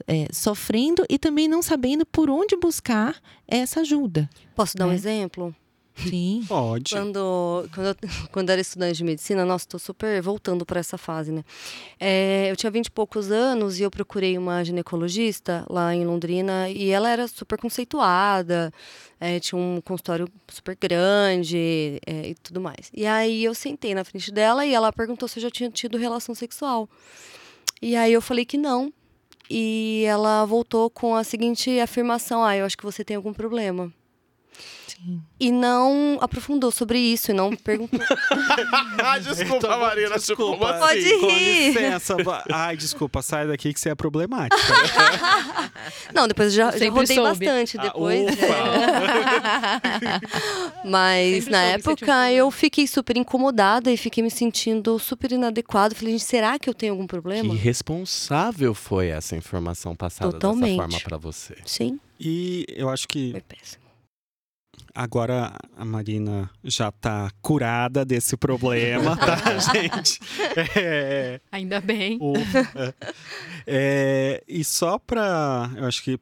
é, sofrendo e também não sabendo por onde buscar essa ajuda. Posso dar um É. exemplo? Sim. Pode. Quando, quando, eu, quando eu era estudante de medicina, nossa, estou super voltando para essa fase, né? É, eu tinha vinte e poucos anos e eu procurei uma ginecologista lá em Londrina e ela era super conceituada, é, tinha um consultório super grande é, e tudo mais. E aí eu sentei na frente dela e ela perguntou se eu já tinha tido relação sexual. E aí eu falei que não. E ela voltou com a seguinte afirmação: Ah, eu acho que você tem algum problema. Sim. E não aprofundou sobre isso, e não perguntou. ah, desculpa, Então, Marina, tipo, como desculpa. assim? Pode Com rir. licença. va- Ai, desculpa, sai daqui que você é problemática. Não, depois eu já, já rodei soube. bastante Ah, depois. é. Mas Sempre na que um época eu fiquei super incomodada e fiquei me sentindo super inadequada. Falei, gente, será que eu tenho algum Que problema? irresponsável foi essa informação passada Totalmente. dessa forma pra você? Sim, E eu acho que foi péssimo. Agora a Marina já tá curada desse problema, tá, gente? É, Ainda bem. Ufa. É, e só para, eu acho que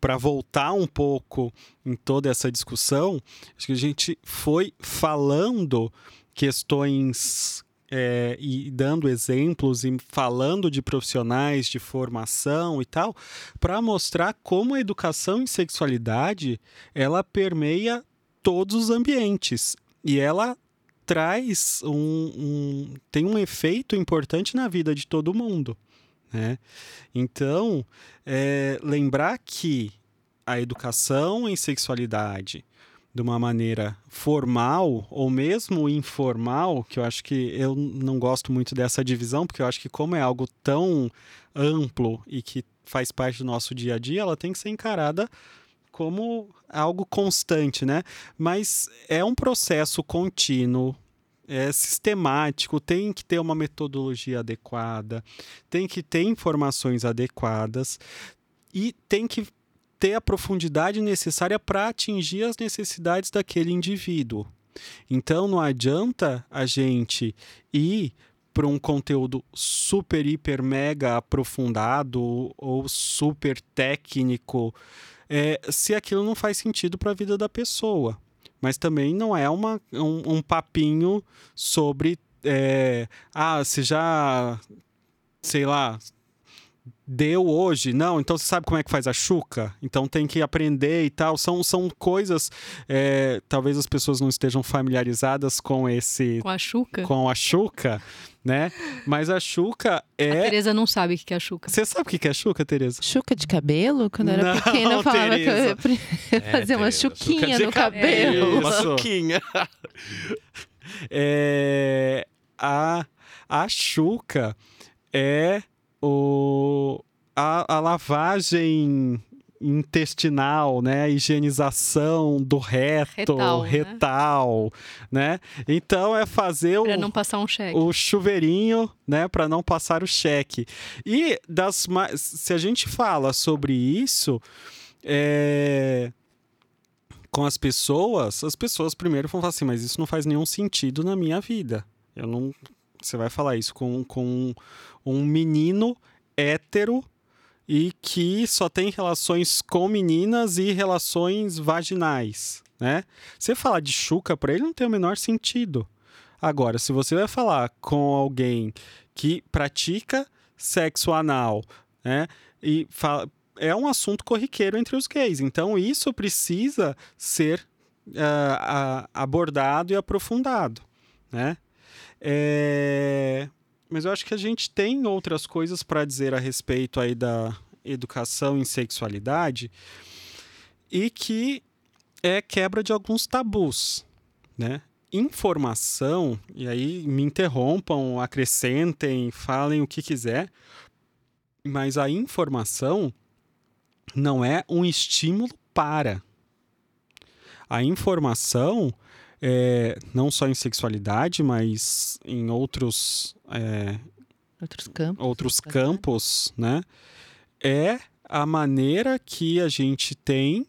para voltar um pouco em toda essa discussão, acho que a gente foi falando questões é, e dando exemplos e falando de profissionais de formação e tal, para mostrar como a educação em sexualidade ela permeia todos os ambientes e ela traz um, um tem um efeito importante na vida de todo mundo, né? Então, é, lembrar que a educação em sexualidade de uma maneira formal ou mesmo informal, que eu acho que eu não gosto muito dessa divisão, porque eu acho que como é algo tão amplo e que faz parte do nosso dia a dia, ela tem que ser encarada como algo constante, né? Mas é um processo contínuo, é sistemático, tem que ter uma metodologia adequada, tem que ter informações adequadas e tem que ter a profundidade necessária para atingir as necessidades daquele indivíduo. Então não adianta a gente ir para um conteúdo super, hiper, mega aprofundado ou super técnico, é, se aquilo não faz sentido para a vida da pessoa. Mas também não é uma, um, um papinho sobre. É, ah, você já. Sei lá, deu hoje. Não, então você sabe como é que faz a chuca? Então tem que aprender e tal. São, são coisas. É, talvez as pessoas não estejam familiarizadas com esse. Com a chuca? Com a chuca, né? Mas a chuca é. A Tereza não sabe o que é a chuca. Você sabe o que é a chuca, Tereza? Chuca de cabelo? Quando eu era Não, pequena, eu falava Tereza. que eu ia fazer uma Tereza, chuquinha no cabelo. Uma Isso. suquinha. É, a, a chuca é o, a, a lavagem intestinal, né? A higienização do reto, Retal, né? retal, né? Então é fazer o, Pra não passar um cheque. o chuveirinho, né, para não passar o cheque. E das se a gente fala sobre isso, é, com as pessoas, as pessoas primeiro vão falar assim, mas isso não faz nenhum sentido na minha vida. Eu não, você vai falar isso com, com um menino hétero e que só tem relações com meninas e relações vaginais, né? Você falar de chuca para ele não tem o menor sentido. Agora, se você vai falar com alguém que pratica sexo anal, né? E fala, é um assunto corriqueiro entre os gays. Então, isso precisa ser a- abordado e aprofundado, né? É, Mas eu acho que a gente tem outras coisas para dizer a respeito aí da educação em sexualidade e que é quebra de alguns tabus, né? Informação, e aí me interrompam, acrescentem, falem o que quiser, mas a informação não é um estímulo para. A informação, é, não só em sexualidade, mas em outros, é, Outros campos. outros campos, né? É a maneira que a gente tem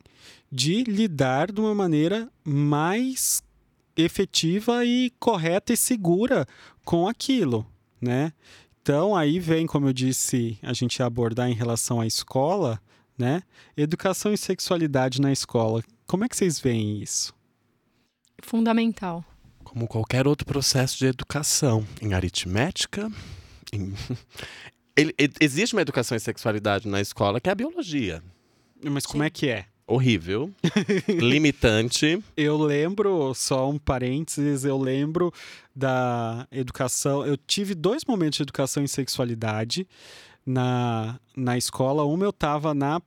de lidar de uma maneira mais efetiva e correta e segura com aquilo, né? Então aí vem, como eu disse, a gente abordar em relação à escola, né? Educação e sexualidade na escola. Como é que vocês veem isso? Fundamental. Como qualquer outro processo de educação, em aritmética, em... Ele- existe uma educação em sexualidade na escola que é a biologia. Mas como é que é? Horrível, limitante. Eu lembro, só um parênteses, eu lembro da educação. Eu tive dois momentos de educação em sexualidade na, na escola. Uma eu estava na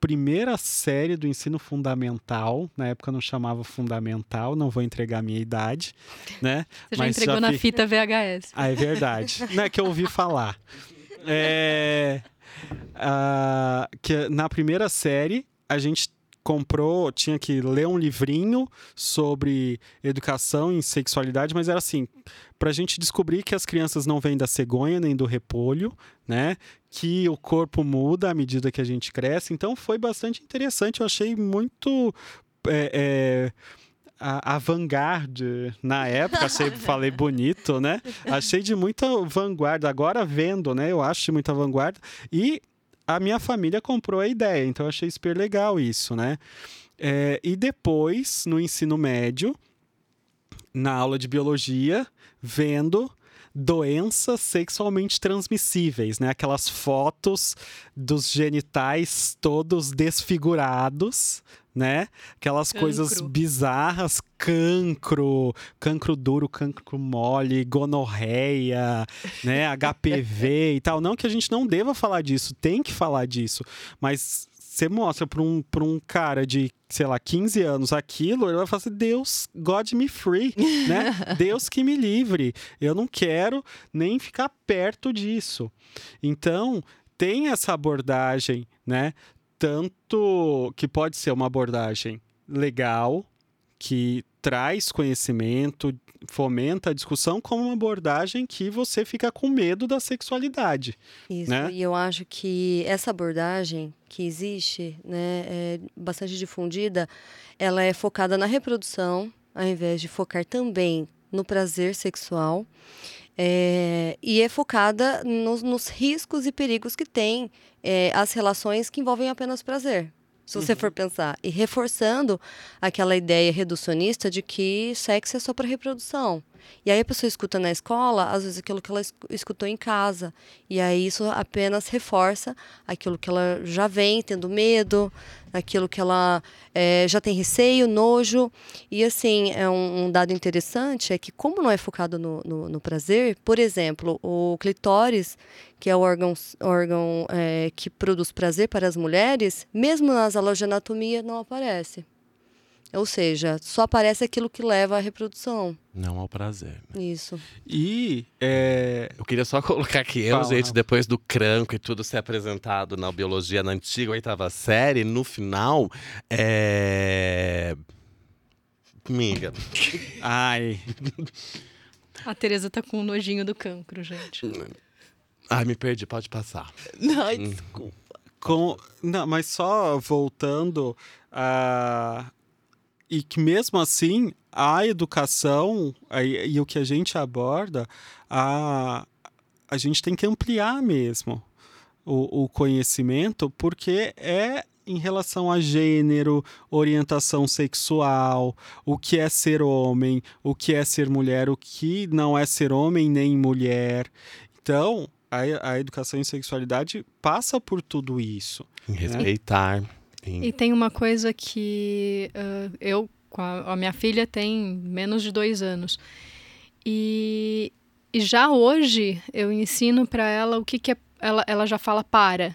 primeira série do ensino fundamental. Na época não chamava fundamental, não vou entregar a minha idade, né? Você já Mas entregou já na fi- fita VHS. Ah, é verdade. Não é que eu ouvi falar. É, ah, que na primeira série a gente comprou, tinha que ler um livrinho sobre educação em sexualidade, mas era assim, pra gente descobrir que as crianças não vêm da cegonha nem do repolho, né? Que o corpo muda à medida que a gente cresce. Então foi bastante interessante. Eu achei muito é, é, a- avant-garde na época, achei, falei bonito, né? Achei de muita vanguarda. Agora vendo, né? Eu acho de muita vanguarda. E a minha família comprou a ideia, então eu achei super legal isso, né? É, e depois, no ensino médio, na aula de biologia, vendo doenças sexualmente transmissíveis, né? Aquelas fotos dos genitais todos desfigurados, né? Aquelas Cancro. coisas bizarras, cancro, cancro duro, cancro mole, gonorreia, né? HPV e tal. Não que a gente não deva falar disso, tem que falar disso, mas você mostra para um, pra um cara de, sei lá, 15 anos aquilo, ele vai falar assim: Deus, God me free, né? Deus que me livre. Eu não quero nem ficar perto disso. Então, tem essa abordagem, né? Tanto que pode ser uma abordagem legal, que traz conhecimento, fomenta a discussão, como uma abordagem que você fica com medo da sexualidade. Isso, né? e eu acho que essa abordagem que existe, né, é bastante difundida, ela é focada na reprodução, ao invés de focar também no prazer sexual. É, e é focada nos, nos, riscos e perigos que tem é, as relações que envolvem apenas prazer se você uhum. for pensar. E reforçando aquela ideia reducionista de que sexo é só para reprodução. E aí a pessoa escuta na escola, às vezes, aquilo que ela escutou em casa. E aí isso apenas reforça aquilo que ela já vem tendo medo, aquilo que ela é, já tem receio, nojo. E assim, é um, um, dado interessante é que, como não é focado no, no, no prazer, por exemplo, o clitóris, que é o órgão, órgão é, que produz prazer para as mulheres, mesmo nas aulas de anatomia não aparece. Ou seja, só aparece aquilo que leva à reprodução. Não ao prazer. Né? Isso. E é... eu queria só colocar que eu, Fala. gente, depois do cranco e tudo ser apresentado na biologia na antiga oitava série, no final, é. Miga. Ai. A Tereza tá com um nojinho do cancro, gente. Ai, me perdi, pode passar. Ai, hum. desculpa. Com... Não, mas só voltando a, e que mesmo assim a educação e, e, o que a gente aborda, a, a gente tem que ampliar mesmo o, o conhecimento, porque é em relação a gênero, orientação sexual, o que é ser homem, o que é ser mulher, o que não é ser homem nem mulher. Então, a, a educação em sexualidade passa por tudo isso. Em né? Né? E tem uma coisa que uh, eu, a, a, minha filha, tem menos de dois anos. E, e já hoje eu ensino para ela o que, que é. Ela, ela já fala para.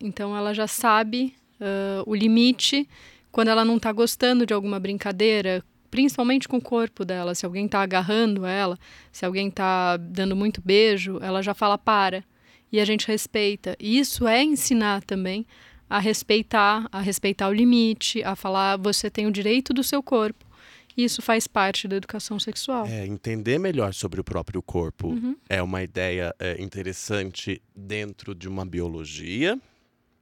Então ela já sabe uh, o limite quando ela não está gostando de alguma brincadeira, principalmente com o corpo dela. Se alguém está agarrando ela, se alguém está dando muito beijo, ela já fala para. E a gente respeita. E isso é ensinar também a respeitar, a respeitar o limite, a falar você tem o direito do seu corpo. Isso faz parte da educação sexual. É, entender melhor sobre o próprio corpo uhum. é uma ideia é, interessante dentro de uma biologia,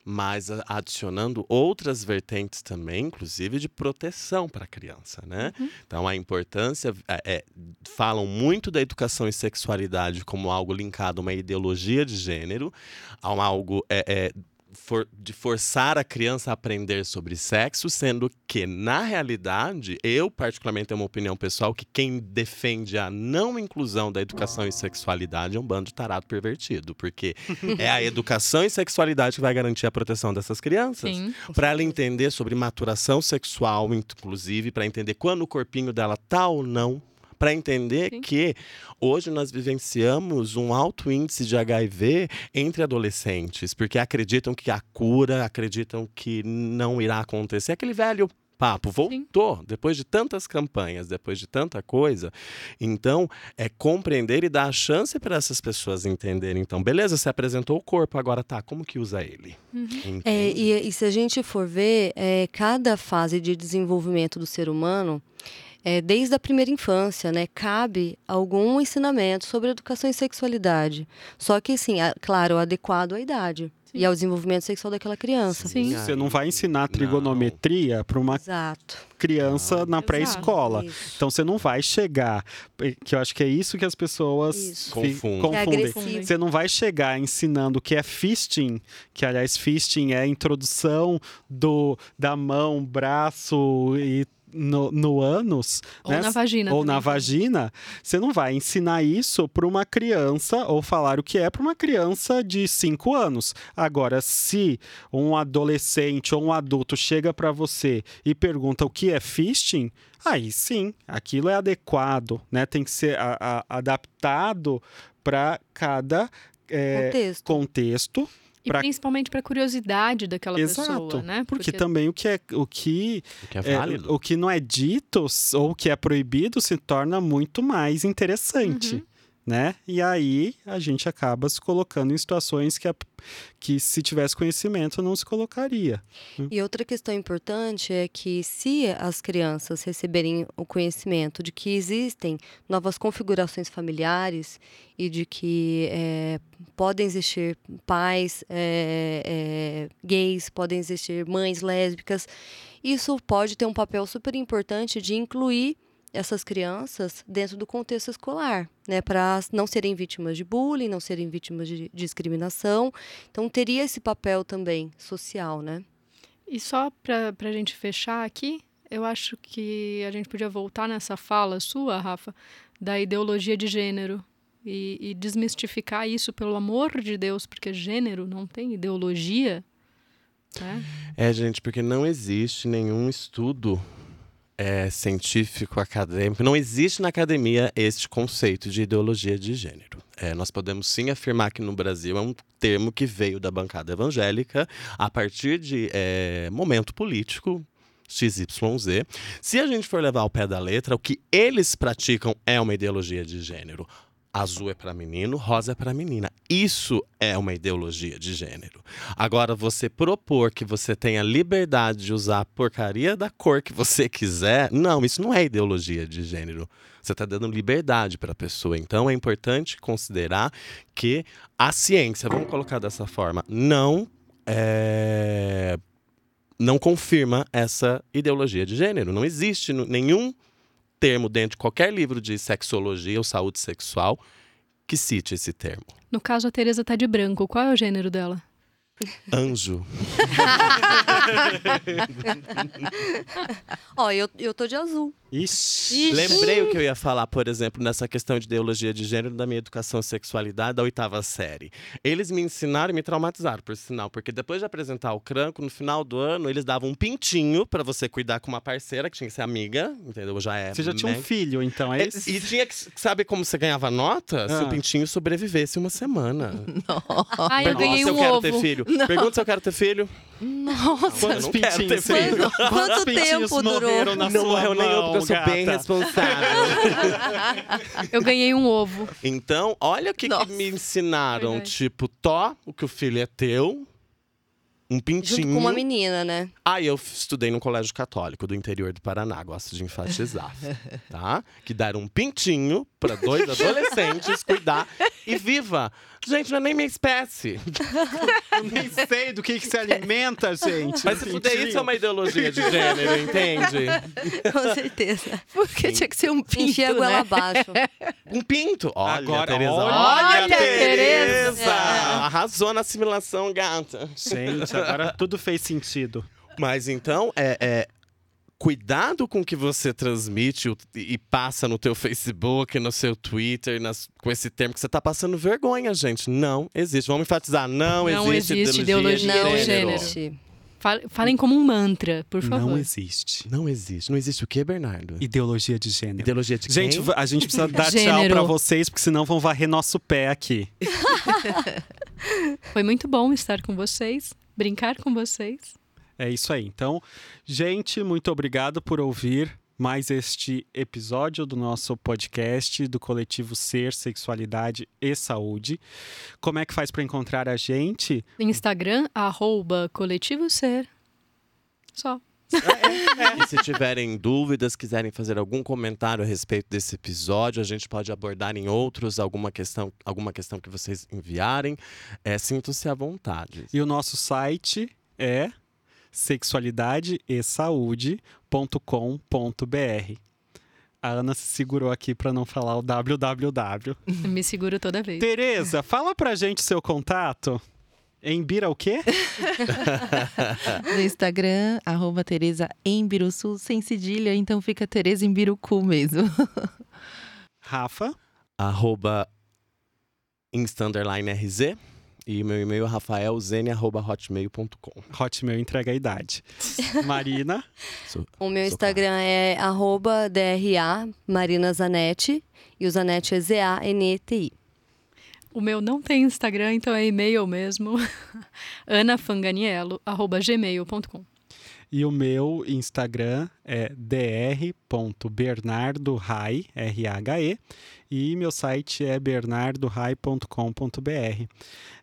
mas adicionando outras vertentes também, inclusive de proteção para a criança, né? Uhum. Então a importância é, é, falam muito da educação e sexualidade como algo linkado a uma ideologia de gênero, a um algo é, é for, de forçar a criança a aprender sobre sexo, sendo que, na realidade, eu particularmente tenho uma opinião pessoal que quem defende a não inclusão da educação e sexualidade é um bando de tarado pervertido, porque é a educação e sexualidade que vai garantir a proteção dessas crianças. Para ela entender sobre maturação sexual, inclusive, para entender quando o corpinho dela tá ou não para entender Sim. que hoje nós vivenciamos um alto índice de HIV entre adolescentes, porque acreditam que a cura, acreditam que não irá acontecer. Aquele velho papo voltou Sim. depois de tantas campanhas, depois de tanta coisa. Então, é compreender e dar a chance para essas pessoas entenderem. Então, beleza, você apresentou o corpo, agora tá, como que usa ele? Uhum. É, e, e, se a gente for ver, é, cada fase de desenvolvimento do ser humano é, desde a primeira infância, né, cabe algum ensinamento sobre educação e sexualidade. Só que, sim, claro, adequado à idade e ao desenvolvimento sexual daquela criança. Sim. Você não vai ensinar trigonometria para uma Exato. criança não. na pré-escola. Então você não vai chegar, que eu acho que é isso que as pessoas confundem. confundem. É você não vai chegar ensinando o que é fisting, que aliás fisting é a introdução do da mão, braço e no, no ânus, ou né? na vagina, ou na vagina, você não vai ensinar isso para uma criança ou falar o que é para uma criança de 5 anos. Agora, se um adolescente ou um adulto chega para você e pergunta o que é fisting, aí sim, aquilo é adequado, né? Tem que ser a, a, adaptado para cada é, contexto. contexto E Pra- principalmente para curiosidade daquela Exato. pessoa, né? Porque, também o que é o que O que é é, válido. o que não é dito ou o que é proibido se torna muito mais interessante, Uhum. Né? E aí a gente acaba se colocando em situações que, a- que se tivesse conhecimento não se colocaria. E outra questão importante é que se as crianças receberem o conhecimento de que existem novas configurações familiares e de que eh, podem existir pais eh, eh, gays, podem existir mães lésbicas, isso pode ter um papel super importante de incluir essas crianças dentro do contexto escolar, né, para não serem vítimas de bullying, não serem vítimas de discriminação. Então teria esse papel também social, né? E só para a gente fechar aqui, eu acho que a gente podia voltar nessa fala sua, Rafa, da ideologia de gênero e, e desmistificar isso, pelo amor de Deus, porque gênero não tem ideologia. Né? É, gente, porque não existe nenhum estudo é, científico, acadêmico, não existe na academia este conceito de ideologia de gênero. É, nós podemos sim afirmar que no Brasil é um termo que veio da bancada evangélica a partir de é, momento político. XYZ. Se a gente for levar ao pé da letra, o que eles praticam é uma ideologia de gênero. Azul é para menino, rosa é para menina. Isso é uma ideologia de gênero. Agora, você propor que você tenha liberdade de usar a porcaria da cor que você quiser, não, isso não é ideologia de gênero. Você está dando liberdade para a pessoa. Então, é importante considerar que a ciência, vamos colocar dessa forma, não é, não confirma essa ideologia de gênero. Não existe nenhum termo dentro de qualquer livro de sexologia ou saúde sexual que cite esse termo. No caso, a Tereza tá de branco. Qual é o gênero dela? Anjo. Ó, eu, eu tô de azul. Ixi. Lembrei o que eu ia falar, por exemplo, nessa questão de ideologia de gênero da minha educação e sexualidade da oitava série. Eles me ensinaram e me traumatizaram, por sinal, porque depois de apresentar o cranco, no final do ano, eles davam um pintinho pra você cuidar com uma parceira, que tinha que ser amiga, entendeu? Já é. Você já tinha um né? filho, então é É, isso? E tinha que. Sabe como você ganhava nota? Se Ah. o pintinho sobrevivesse uma semana. Ah, eu Pergunta ganhei se um eu quero ovo. ter filho. Pergunta se eu quero ter filho. Nossa, Eu Quantos não quero ter pintinhos? filho. Quanto Quantos pintinhos tempo durou? Não sua morreu nenhum, mão, porque eu sou bem responsável. Eu ganhei um ovo. Então, olha o que, que me ensinaram. Verdade. Tipo, tó, o que o filho é teu. Um pintinho. Junto com uma menina, né? Ah, eu estudei num colégio católico do interior do Paraná, gosto de enfatizar, tá? Que deram um pintinho para dois adolescentes cuidar e viva. Gente, não é nem minha espécie. Eu nem sei do que, que se alimenta, gente. Mas se puder, isso é uma ideologia de gênero, entende? Com certeza. porque tinha que ser um pinto, a goela né? abaixo. Um pinto. Olha, Agora, Tereza. olha, Olha, Tereza. Tereza. Arrasou na assimilação, gata. Gente, agora tudo fez sentido. Mas então, é, é, cuidado com o que você transmite e passa no teu Facebook, no seu Twitter, nas- com esse termo que você tá passando vergonha, gente. Não existe. Vamos enfatizar, não, Não existe, existe ideologia, ideologia Não de gênero. existe. Fal- Falem como um mantra, por favor. Não existe. Não existe. Não existe o quê, Bernardo? Ideologia de gênero. Ideologia de Gente, quem? va- a gente precisa dar tchau Gênero. pra vocês, porque senão vão varrer nosso pé aqui. Foi muito bom estar com vocês, brincar com vocês. É isso aí. Então, gente, muito obrigado por ouvir mais este episódio do nosso podcast do coletivo Ser, Sexualidade e Saúde. Como é que faz para encontrar a gente? Instagram, arroba coletivo ser. Só. E se tiverem dúvidas, quiserem fazer algum comentário a respeito desse episódio, a gente pode abordar em outros alguma questão, alguma questão que vocês enviarem. É, Sintam-se à vontade. E o nosso site é sexualidadeesaude.com.br. A Ana se segurou aqui para não falar o www. Me seguro toda vez. Tereza, fala pra gente seu contato. Em Bira o quê? No Instagram, arroba Tereza Embiruçu, sem cedilha, então fica Tereza Embirucu mesmo. Rafa. arroba insta underline RZ e meu e-mail é rafaelzene.hotmail.com. Hotmail entrega a idade. Marina. O meu Instagram é arroba DRA Marina Zanetti. E o Zanetti é Z-A-N-E-T-I. O meu não tem Instagram, então é e-mail mesmo. anafanganiello.gmail.com E o meu Instagram é dr.bernardorai, R-H-E, e meu site é bernardorai.com.br.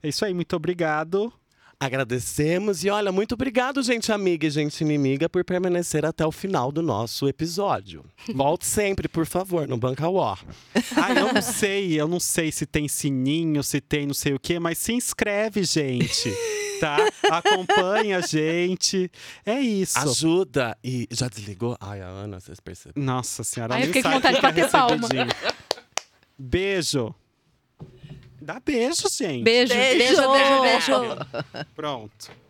É isso aí, muito obrigado. Agradecemos e olha, muito obrigado, gente amiga e gente inimiga, por permanecer até o final do nosso episódio. Volte sempre, por favor, no Banca War. Ah, eu não sei, eu não sei se tem sininho, se tem não sei o quê, mas se inscreve, gente. Tá? Acompanha a gente. É isso. Ajuda! E já desligou? Ai, a Ana, vocês perceberam? Nossa senhora, Ai, eu nem fiquei com vontade de bater palma. Beijo. Dá beijo, gente. Beijo. Beijo, beijo, beijo. Pronto.